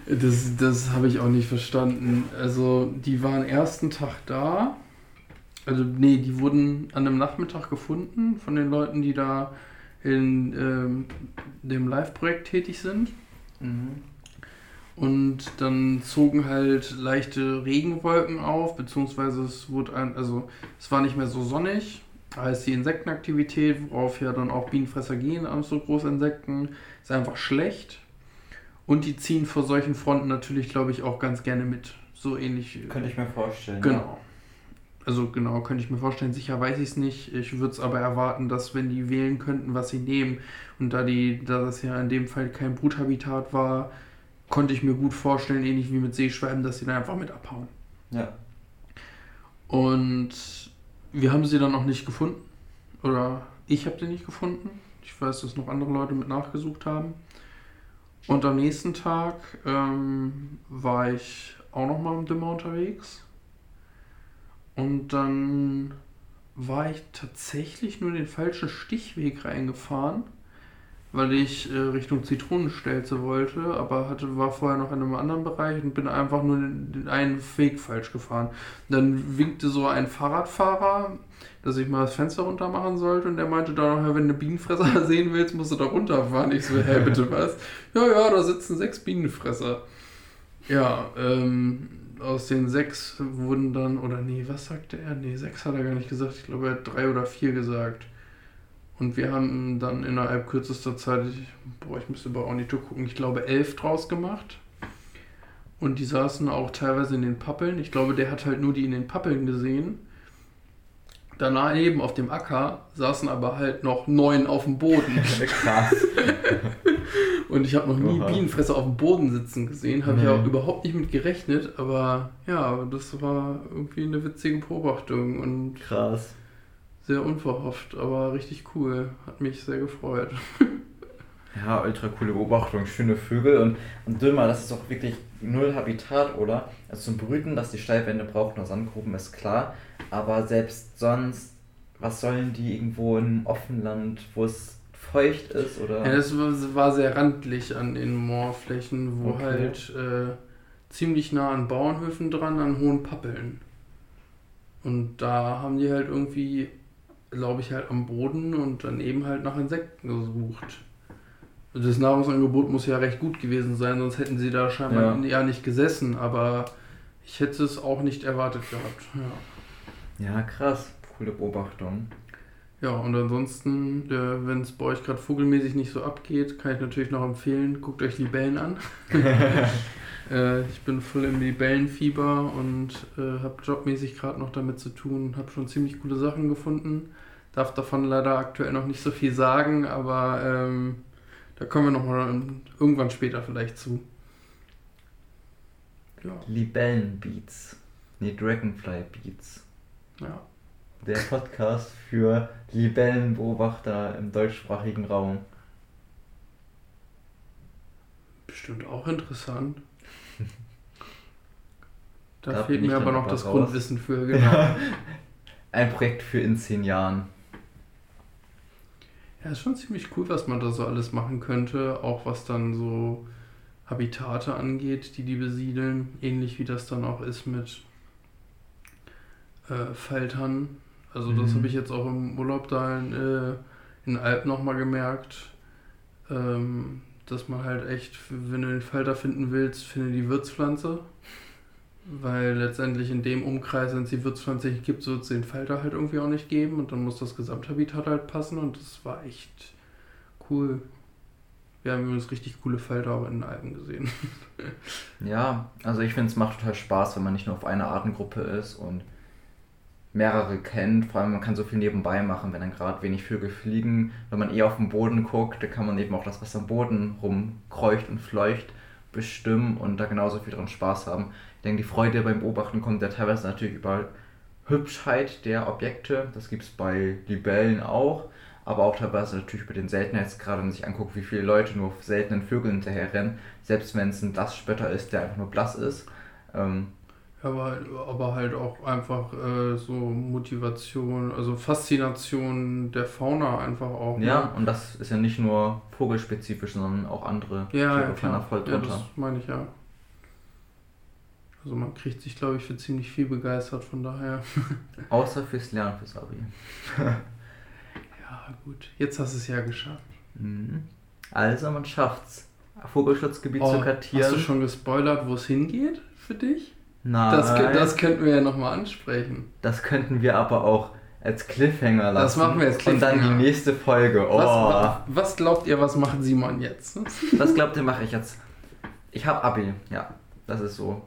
Das, das habe ich auch nicht verstanden. Also, die waren ersten Tag da. Also, nee, die wurden an einem Nachmittag gefunden von den Leuten, die da in ähm, dem Live-Projekt tätig sind. Mhm. Und dann zogen halt leichte Regenwolken auf, beziehungsweise es wurde ein, also es war nicht mehr so sonnig. Heißt die Insektenaktivität, worauf ja dann auch Bienenfresser gehen an so große Insekten, ist einfach schlecht. Und die ziehen vor solchen Fronten natürlich, glaube ich, auch ganz gerne mit. So ähnlich. Könnte ich mir vorstellen. Genau. Also genau, könnte ich mir vorstellen. Sicher weiß ich es nicht. Ich würde es aber erwarten, dass wenn die wählen könnten, was sie nehmen, und da die, da das ja in dem Fall kein Bruthabitat war, konnte ich mir gut vorstellen, ähnlich wie mit Seeschwalben, dass sie dann einfach mit abhauen. Ja. Und wir haben sie dann auch nicht gefunden. Oder ich habe sie nicht gefunden. Ich weiß, dass noch andere Leute mit nachgesucht haben. Und am nächsten Tag ähm, war ich auch noch mal im Dimmer unterwegs. Und dann war ich tatsächlich nur den falschen Stichweg reingefahren, weil ich äh, Richtung Zitronenstelze wollte, aber hatte, war vorher noch in einem anderen Bereich und bin einfach nur den, einen Weg falsch gefahren. Dann winkte so ein Fahrradfahrer, dass ich mal das Fenster runter machen sollte und der meinte dann ja, wenn du Bienenfresser sehen willst, musst du da runterfahren. Ich so, hä, bitte was? Ja, ja, da sitzen sechs Bienenfresser. Ja, ähm, aus den sechs wurden dann, oder nee, was sagte er? Nee, sechs hat er gar nicht gesagt. Ich glaube, er hat drei oder vier gesagt. Und wir haben dann innerhalb kürzester Zeit, ich, boah, ich müsste bei Ornito gucken, ich glaube, elf draus gemacht. Und die saßen auch teilweise in den Pappeln. Ich glaube, der hat halt nur die in den Pappeln gesehen. Daneben auf dem Acker saßen aber halt noch neun auf dem Boden. Krass. Und ich habe noch nie Oha. Bienenfresser auf dem Boden sitzen gesehen. Habe ich Nee. auch überhaupt nicht mit gerechnet. Aber ja, das war irgendwie eine witzige Beobachtung und Krass. Sehr unverhofft, aber richtig cool. Hat mich sehr gefreut. Ja, ultra coole Beobachtung, schöne Vögel und, und Dümmer, das ist auch wirklich null Habitat, oder? Also zum Brüten, dass die Steilwände brauchen oder Sandgruben, ist klar. Aber selbst sonst, was sollen die irgendwo im Offenland, wo es feucht ist, oder? Ja, das war, war sehr randlich an den Moorflächen, wo Okay. halt äh, ziemlich nah an Bauernhöfen dran, an hohen Pappeln. Und da haben die halt irgendwie, glaube ich, halt am Boden und daneben halt nach Insekten gesucht. Das Nahrungsangebot muss ja recht gut gewesen sein, sonst hätten sie da scheinbar Ja. ja nicht gesessen, aber ich hätte es auch nicht erwartet gehabt. Ja. Ja, krass. Coole Beobachtung. Ja, und ansonsten, wenn es bei euch gerade vogelmäßig nicht so abgeht, kann ich natürlich noch empfehlen, guckt euch Libellen an. äh, ich bin voll im Libellenfieber und äh, habe jobmäßig gerade noch damit zu tun, habe schon ziemlich coole Sachen gefunden. Darf davon leider aktuell noch nicht so viel sagen, aber ähm, da kommen wir nochmal irgendwann später vielleicht zu. Ja, Libellenbeats. Nee, Dragonfly Beats. ja. Der Podcast für Libellenbeobachter im deutschsprachigen Raum. bestimmt auch interessant. Da Da fehlt mir aber noch das raus. Grundwissen für, genau. Ein Projekt für in zehn Jahren. Ja, ist schon ziemlich cool, was man da so alles machen könnte, auch was dann so Habitate angeht, die die besiedeln, ähnlich wie das dann auch ist mit äh, Faltern. Also das Mhm. habe ich jetzt auch im Urlaub da in, äh, in Alp nochmal gemerkt, ähm, dass man halt echt, wenn du den Falter finden willst, finde die Wirtspflanze. Weil letztendlich in dem Umkreis, wenn es die Wirtspflanze gibt, wird es den Falter halt irgendwie auch nicht geben und dann muss das Gesamthabitat halt passen und das war echt cool. Wir haben übrigens richtig coole Falter auch in den Alpen gesehen. Ja, also ich finde es macht total Spaß, wenn man nicht nur auf einer Artengruppe ist und mehrere kennt. Vor allem man kann so viel nebenbei machen, wenn dann gerade wenig Vögel fliegen. Wenn man eher auf den Boden guckt, da kann man eben auch das, was am Boden rumkreucht und fleucht, bestimmen und da genauso viel dran Spaß haben. Ich denke, die Freude beim Beobachten kommt ja teilweise natürlich über Hübschheit der Objekte. Das gibt es bei Libellen auch. Aber auch teilweise natürlich über den Seltenheitsgrad, wenn man sich anguckt, wie viele Leute nur seltenen Vögeln hinterher rennen. Selbst wenn es ein Blassspötter ist, der einfach nur blass ist. Ähm, Aber, aber halt auch einfach äh, so Motivation, also Faszination der Fauna einfach auch. ne? ja, und das ist ja nicht nur vogelspezifisch, sondern auch andere ja, ja Tiere klar. voll Ja, drunter. das meine ich ja. Also man kriegt sich, glaube ich, für ziemlich viel begeistert, von daher. Außer fürs Lernen, fürs Abi. Ja, gut. Jetzt hast du es ja geschafft. Mhm. Also man schafft's. Vogelschutzgebiet zu Oh, kartieren. hast du schon gespoilert, wo es hingeht für dich? Nein, Das, das, kö- das könnten wir ja nochmal ansprechen. könnten wir aber auch als Cliffhanger lassen. Das machen wir als Und dann Cliffhanger. die nächste Folge. Oh. Was, wa- was glaubt ihr, was macht Simon jetzt? Was glaubt ihr, mache ich jetzt? Ich habe Abi, ja. Das ist so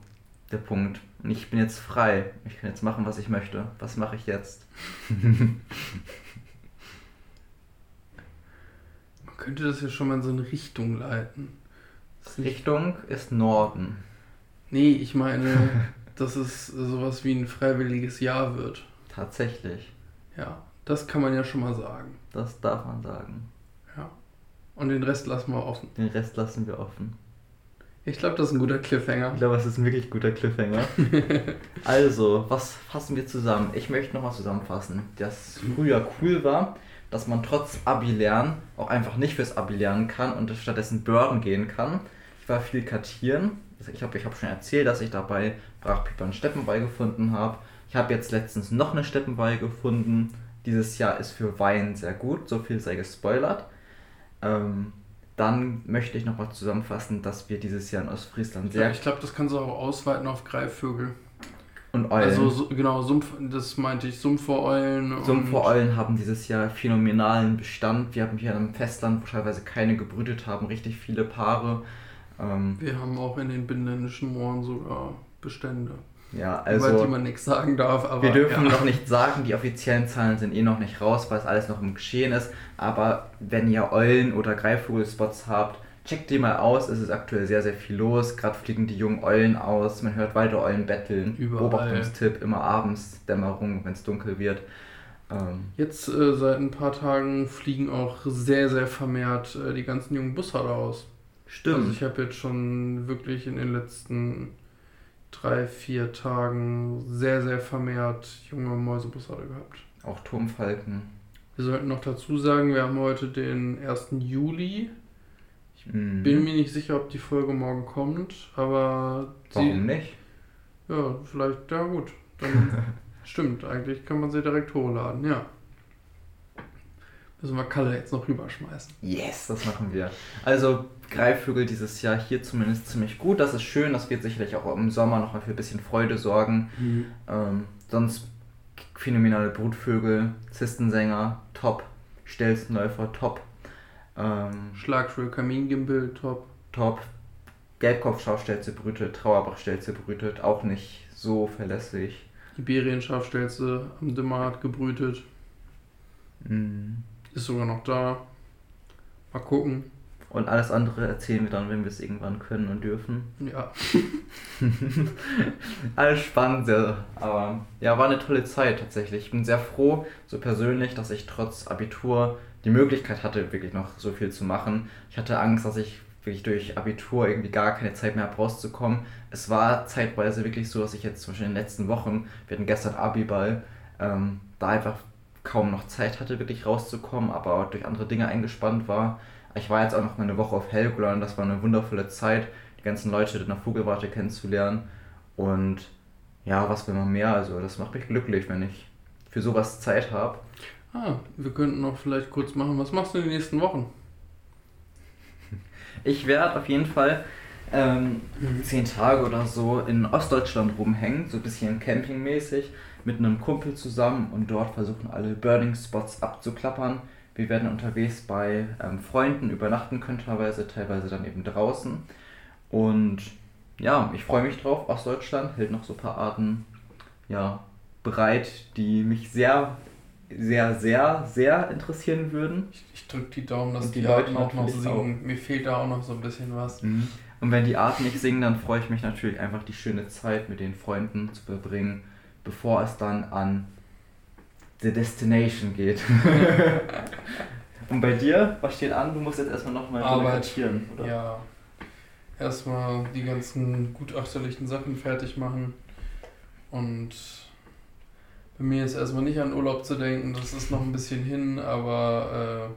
der Punkt. Und ich bin jetzt frei. Ich kann jetzt machen, was ich möchte. Was mache ich jetzt? Man könnte das ja schon mal in so eine Richtung leiten. Das Richtung ist Norden. Nee, ich meine, dass es sowas wie ein freiwilliges Jahr wird. Tatsächlich. Ja, das kann man ja schon mal sagen. Das darf man sagen. Ja. Und den Rest lassen wir offen. Den Rest lassen wir offen. Ich glaube, das ist ein guter Cliffhanger. Ich glaube, es ist ein wirklich guter Cliffhanger. also, was fassen wir zusammen? Ich möchte nochmal zusammenfassen, dass früher cool war, dass man trotz Abi-Lernen auch einfach nicht fürs Abi lernen kann und stattdessen Börden gehen kann. Ich war viel kartieren. Ich glaube, ich habe schon erzählt, dass ich dabei Brachpieper und Steppenwei gefunden habe. Ich habe jetzt letztens noch eine Steppenwei gefunden. Dieses Jahr ist für Wein sehr gut, so viel sei gespoilert. Ähm, dann möchte ich nochmal zusammenfassen, dass wir dieses Jahr in Ostfriesland sehr Ja, ich glaube, das kannst du auch ausweiten auf Greifvögel. und Eulen. Also so, genau, Sumpf, das meinte ich, Sumpfeulen. und- Sumpfeulen haben dieses Jahr phänomenalen Bestand. Wir haben hier am Festland, wo teilweise keine gebrütet haben, richtig viele Paare. Ähm, Wir haben auch in den binnenländischen Mooren sogar Bestände. Ja, also. Über die man nichts sagen darf, aber. Wir dürfen ja. noch nicht sagen, die offiziellen Zahlen sind eh noch nicht raus, weil es alles noch im Geschehen ist. Aber wenn ihr Eulen- oder Greifvogelspots habt, checkt die mal aus. Es ist aktuell sehr, sehr viel los. Gerade fliegen die jungen Eulen aus. Man hört weiter Eulen betteln. Überall. Beobachtungstipp, immer abends, Dämmerung, wenn es dunkel wird. Ähm, Jetzt äh, seit ein paar Tagen fliegen auch sehr, sehr vermehrt äh, die ganzen jungen Bussarder aus. Stimmt. Also ich habe jetzt schon wirklich in den letzten drei, vier Tagen sehr, sehr vermehrt junge Mäusebussarde gehabt. Auch Turmfalken. Wir sollten noch dazu sagen, wir haben heute den 1. Juli. Mhm. Bin mir nicht sicher, ob die Folge morgen kommt, aber Warum nicht? Ja, vielleicht, ja gut. Dann stimmt, eigentlich kann man sie direkt hochladen, ja. Müssen wir Kalle jetzt noch rüberschmeißen. Yes, das machen wir. Also Greifvögel dieses Jahr hier zumindest ziemlich gut. Das ist schön. Das wird sicherlich auch im Sommer nochmal für ein bisschen Freude sorgen. Ähm, sonst phänomenale Brutvögel, Zistensänger, top. Stelzenläufer, top. Ähm, Schlagschwül, Kamingimbel, top. top. Gelbkopfschaufstelze brütet, Trauerbachstelze brütet, auch nicht so verlässlich. Iberienschafstelze am Dimmer hat gebrütet. Mhm. Ist sogar noch da. Mal gucken. Und alles andere erzählen wir dann, wenn wir es irgendwann können und dürfen. Ja. Alles spannend, sehr, aber ja, war eine tolle Zeit tatsächlich. Ich bin sehr froh, so persönlich, dass ich trotz Abitur die Möglichkeit hatte, wirklich noch so viel zu machen. Ich hatte Angst, dass ich wirklich durch Abitur irgendwie gar keine Zeit mehr habe, rauszukommen. Es war zeitweise wirklich so, dass ich jetzt zum Beispiel in den letzten Wochen, wir hatten gestern Abiball, ähm, da einfach kaum noch Zeit hatte, wirklich rauszukommen, aber auch durch andere Dinge eingespannt war. Ich war jetzt auch noch mal eine Woche auf Helgoland, das war eine wundervolle Zeit, die ganzen Leute in der Vogelwarte kennenzulernen. Und ja, was will man mehr? Also, das macht mich glücklich, wenn ich für sowas Zeit habe. Ah, wir könnten noch vielleicht kurz machen. Was machst du in den nächsten Wochen? Ich werde auf jeden Fall ähm, zehn Tage oder so in Ostdeutschland rumhängen, so ein bisschen campingmäßig, mit einem Kumpel zusammen und dort versuchen alle Burning Spots abzuklappern. Wir werden unterwegs bei ähm, Freunden übernachten können, teilweise, teilweise dann eben draußen. Und ja, ich freue mich drauf. Ostdeutschland hält noch so ein paar Arten ja, bereit, die mich sehr, sehr, sehr, sehr interessieren würden. Ich, ich drücke die Daumen, dass Und die, die Leute auch noch singen. Mir fehlt da auch noch so ein bisschen was. Und wenn die Arten nicht singen, dann freue ich mich natürlich einfach die schöne Zeit mit den Freunden zu verbringen, bevor es dann an The Destination geht. Und bei dir, was steht an? Du musst jetzt erstmal nochmal recherchieren, oder? Ja. Erstmal die ganzen gutachterlichen Sachen fertig machen. Und bei mir ist erstmal nicht an Urlaub zu denken, das ist noch ein bisschen hin, aber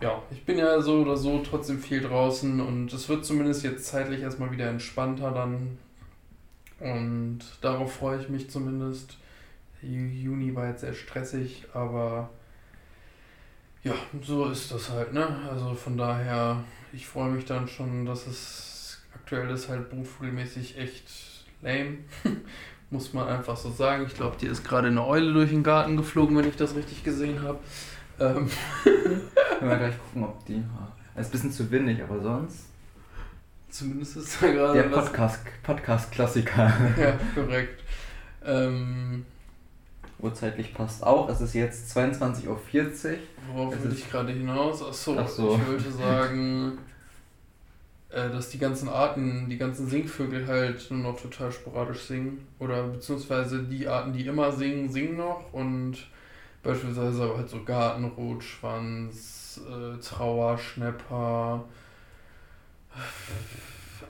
äh, ja, ich bin ja so oder so trotzdem viel draußen und es wird zumindest jetzt zeitlich erstmal wieder entspannter dann. Und darauf freue ich mich zumindest. Ju- Juni war jetzt sehr stressig, aber ja, so ist das halt, ne? Also von daher, ich freue mich dann schon, dass es aktuell ist halt brutvogelmäßig echt lame. Muss man einfach so sagen. Ich glaube, dir ist gerade eine Eule durch den Garten geflogen, wenn ich das richtig gesehen habe. Ähm, Können wir gleich gucken, ob die. Es ist ein bisschen zu windig, aber sonst. Zumindest ist da gerade Der was. Podcast, Podcast-Klassiker. Ja, korrekt. Ähm, Urzeitlich passt auch. Es ist jetzt 22.40 Uhr. worauf Es will ich gerade hinaus? Achso, Ach so. ich wollte sagen, äh, dass die ganzen Arten, die ganzen Singvögel halt nur noch total sporadisch singen. Oder beziehungsweise die Arten, die immer singen, singen noch. Und beispielsweise halt so Gartenrotschwanz, äh, Trauerschnepper.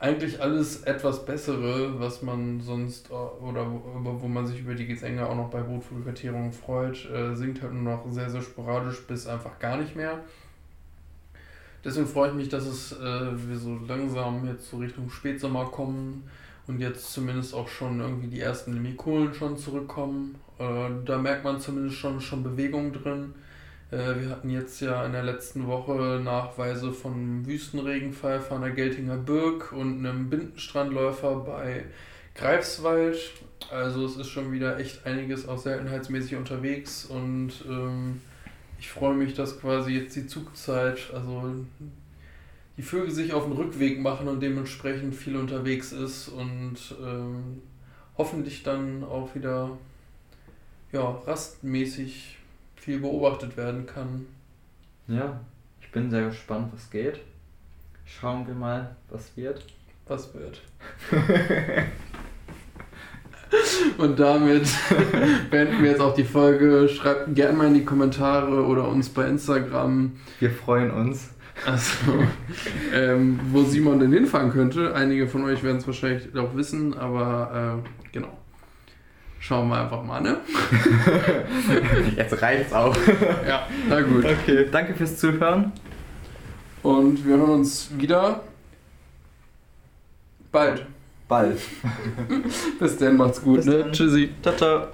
Eigentlich alles etwas Bessere, was man sonst, oder wo, man sich über die Gesänge auch noch bei Brutvogelkartierungen freut, äh, singt halt nur noch sehr, sehr sporadisch bis einfach gar nicht mehr. Deswegen freue ich mich, dass es äh, wir so langsam jetzt so Richtung Spätsommer kommen und jetzt zumindest auch schon irgendwie die ersten Limikolen schon zurückkommen. Äh, da merkt man zumindest schon, schon Bewegung drin. Äh, wir hatten jetzt ja in der letzten Woche Nachweise von Wüstenregenpfeifer an der Geltinger Birk und einem Bindenstrandläufer bei Greifswald. Also es ist schon wieder echt einiges auch seltenheitsmäßig unterwegs und ähm, ich freue mich, dass quasi jetzt die Zugzeit, also die Vögel sich auf den Rückweg machen und dementsprechend viel unterwegs ist und ähm, hoffentlich dann auch wieder ja, rastmäßig viel beobachtet werden kann. Ja, ich bin sehr gespannt, was geht. Schauen wir mal, was wird. Was wird. Und damit beenden wir jetzt auch die Folge. Schreibt gerne mal in die Kommentare oder uns bei Instagram. Wir freuen uns. Also, ähm, wo Simon denn hinfahren könnte. Einige von euch werden es wahrscheinlich auch wissen, aber äh, genau. Schauen wir einfach mal, ne? Jetzt reicht's auch. Ja, na gut. Okay, danke fürs Zuhören. Und wir hören uns wieder bald. Bald. Bis dann, macht's gut, Bis ne? dann. Tschüssi. Ciao, ciao.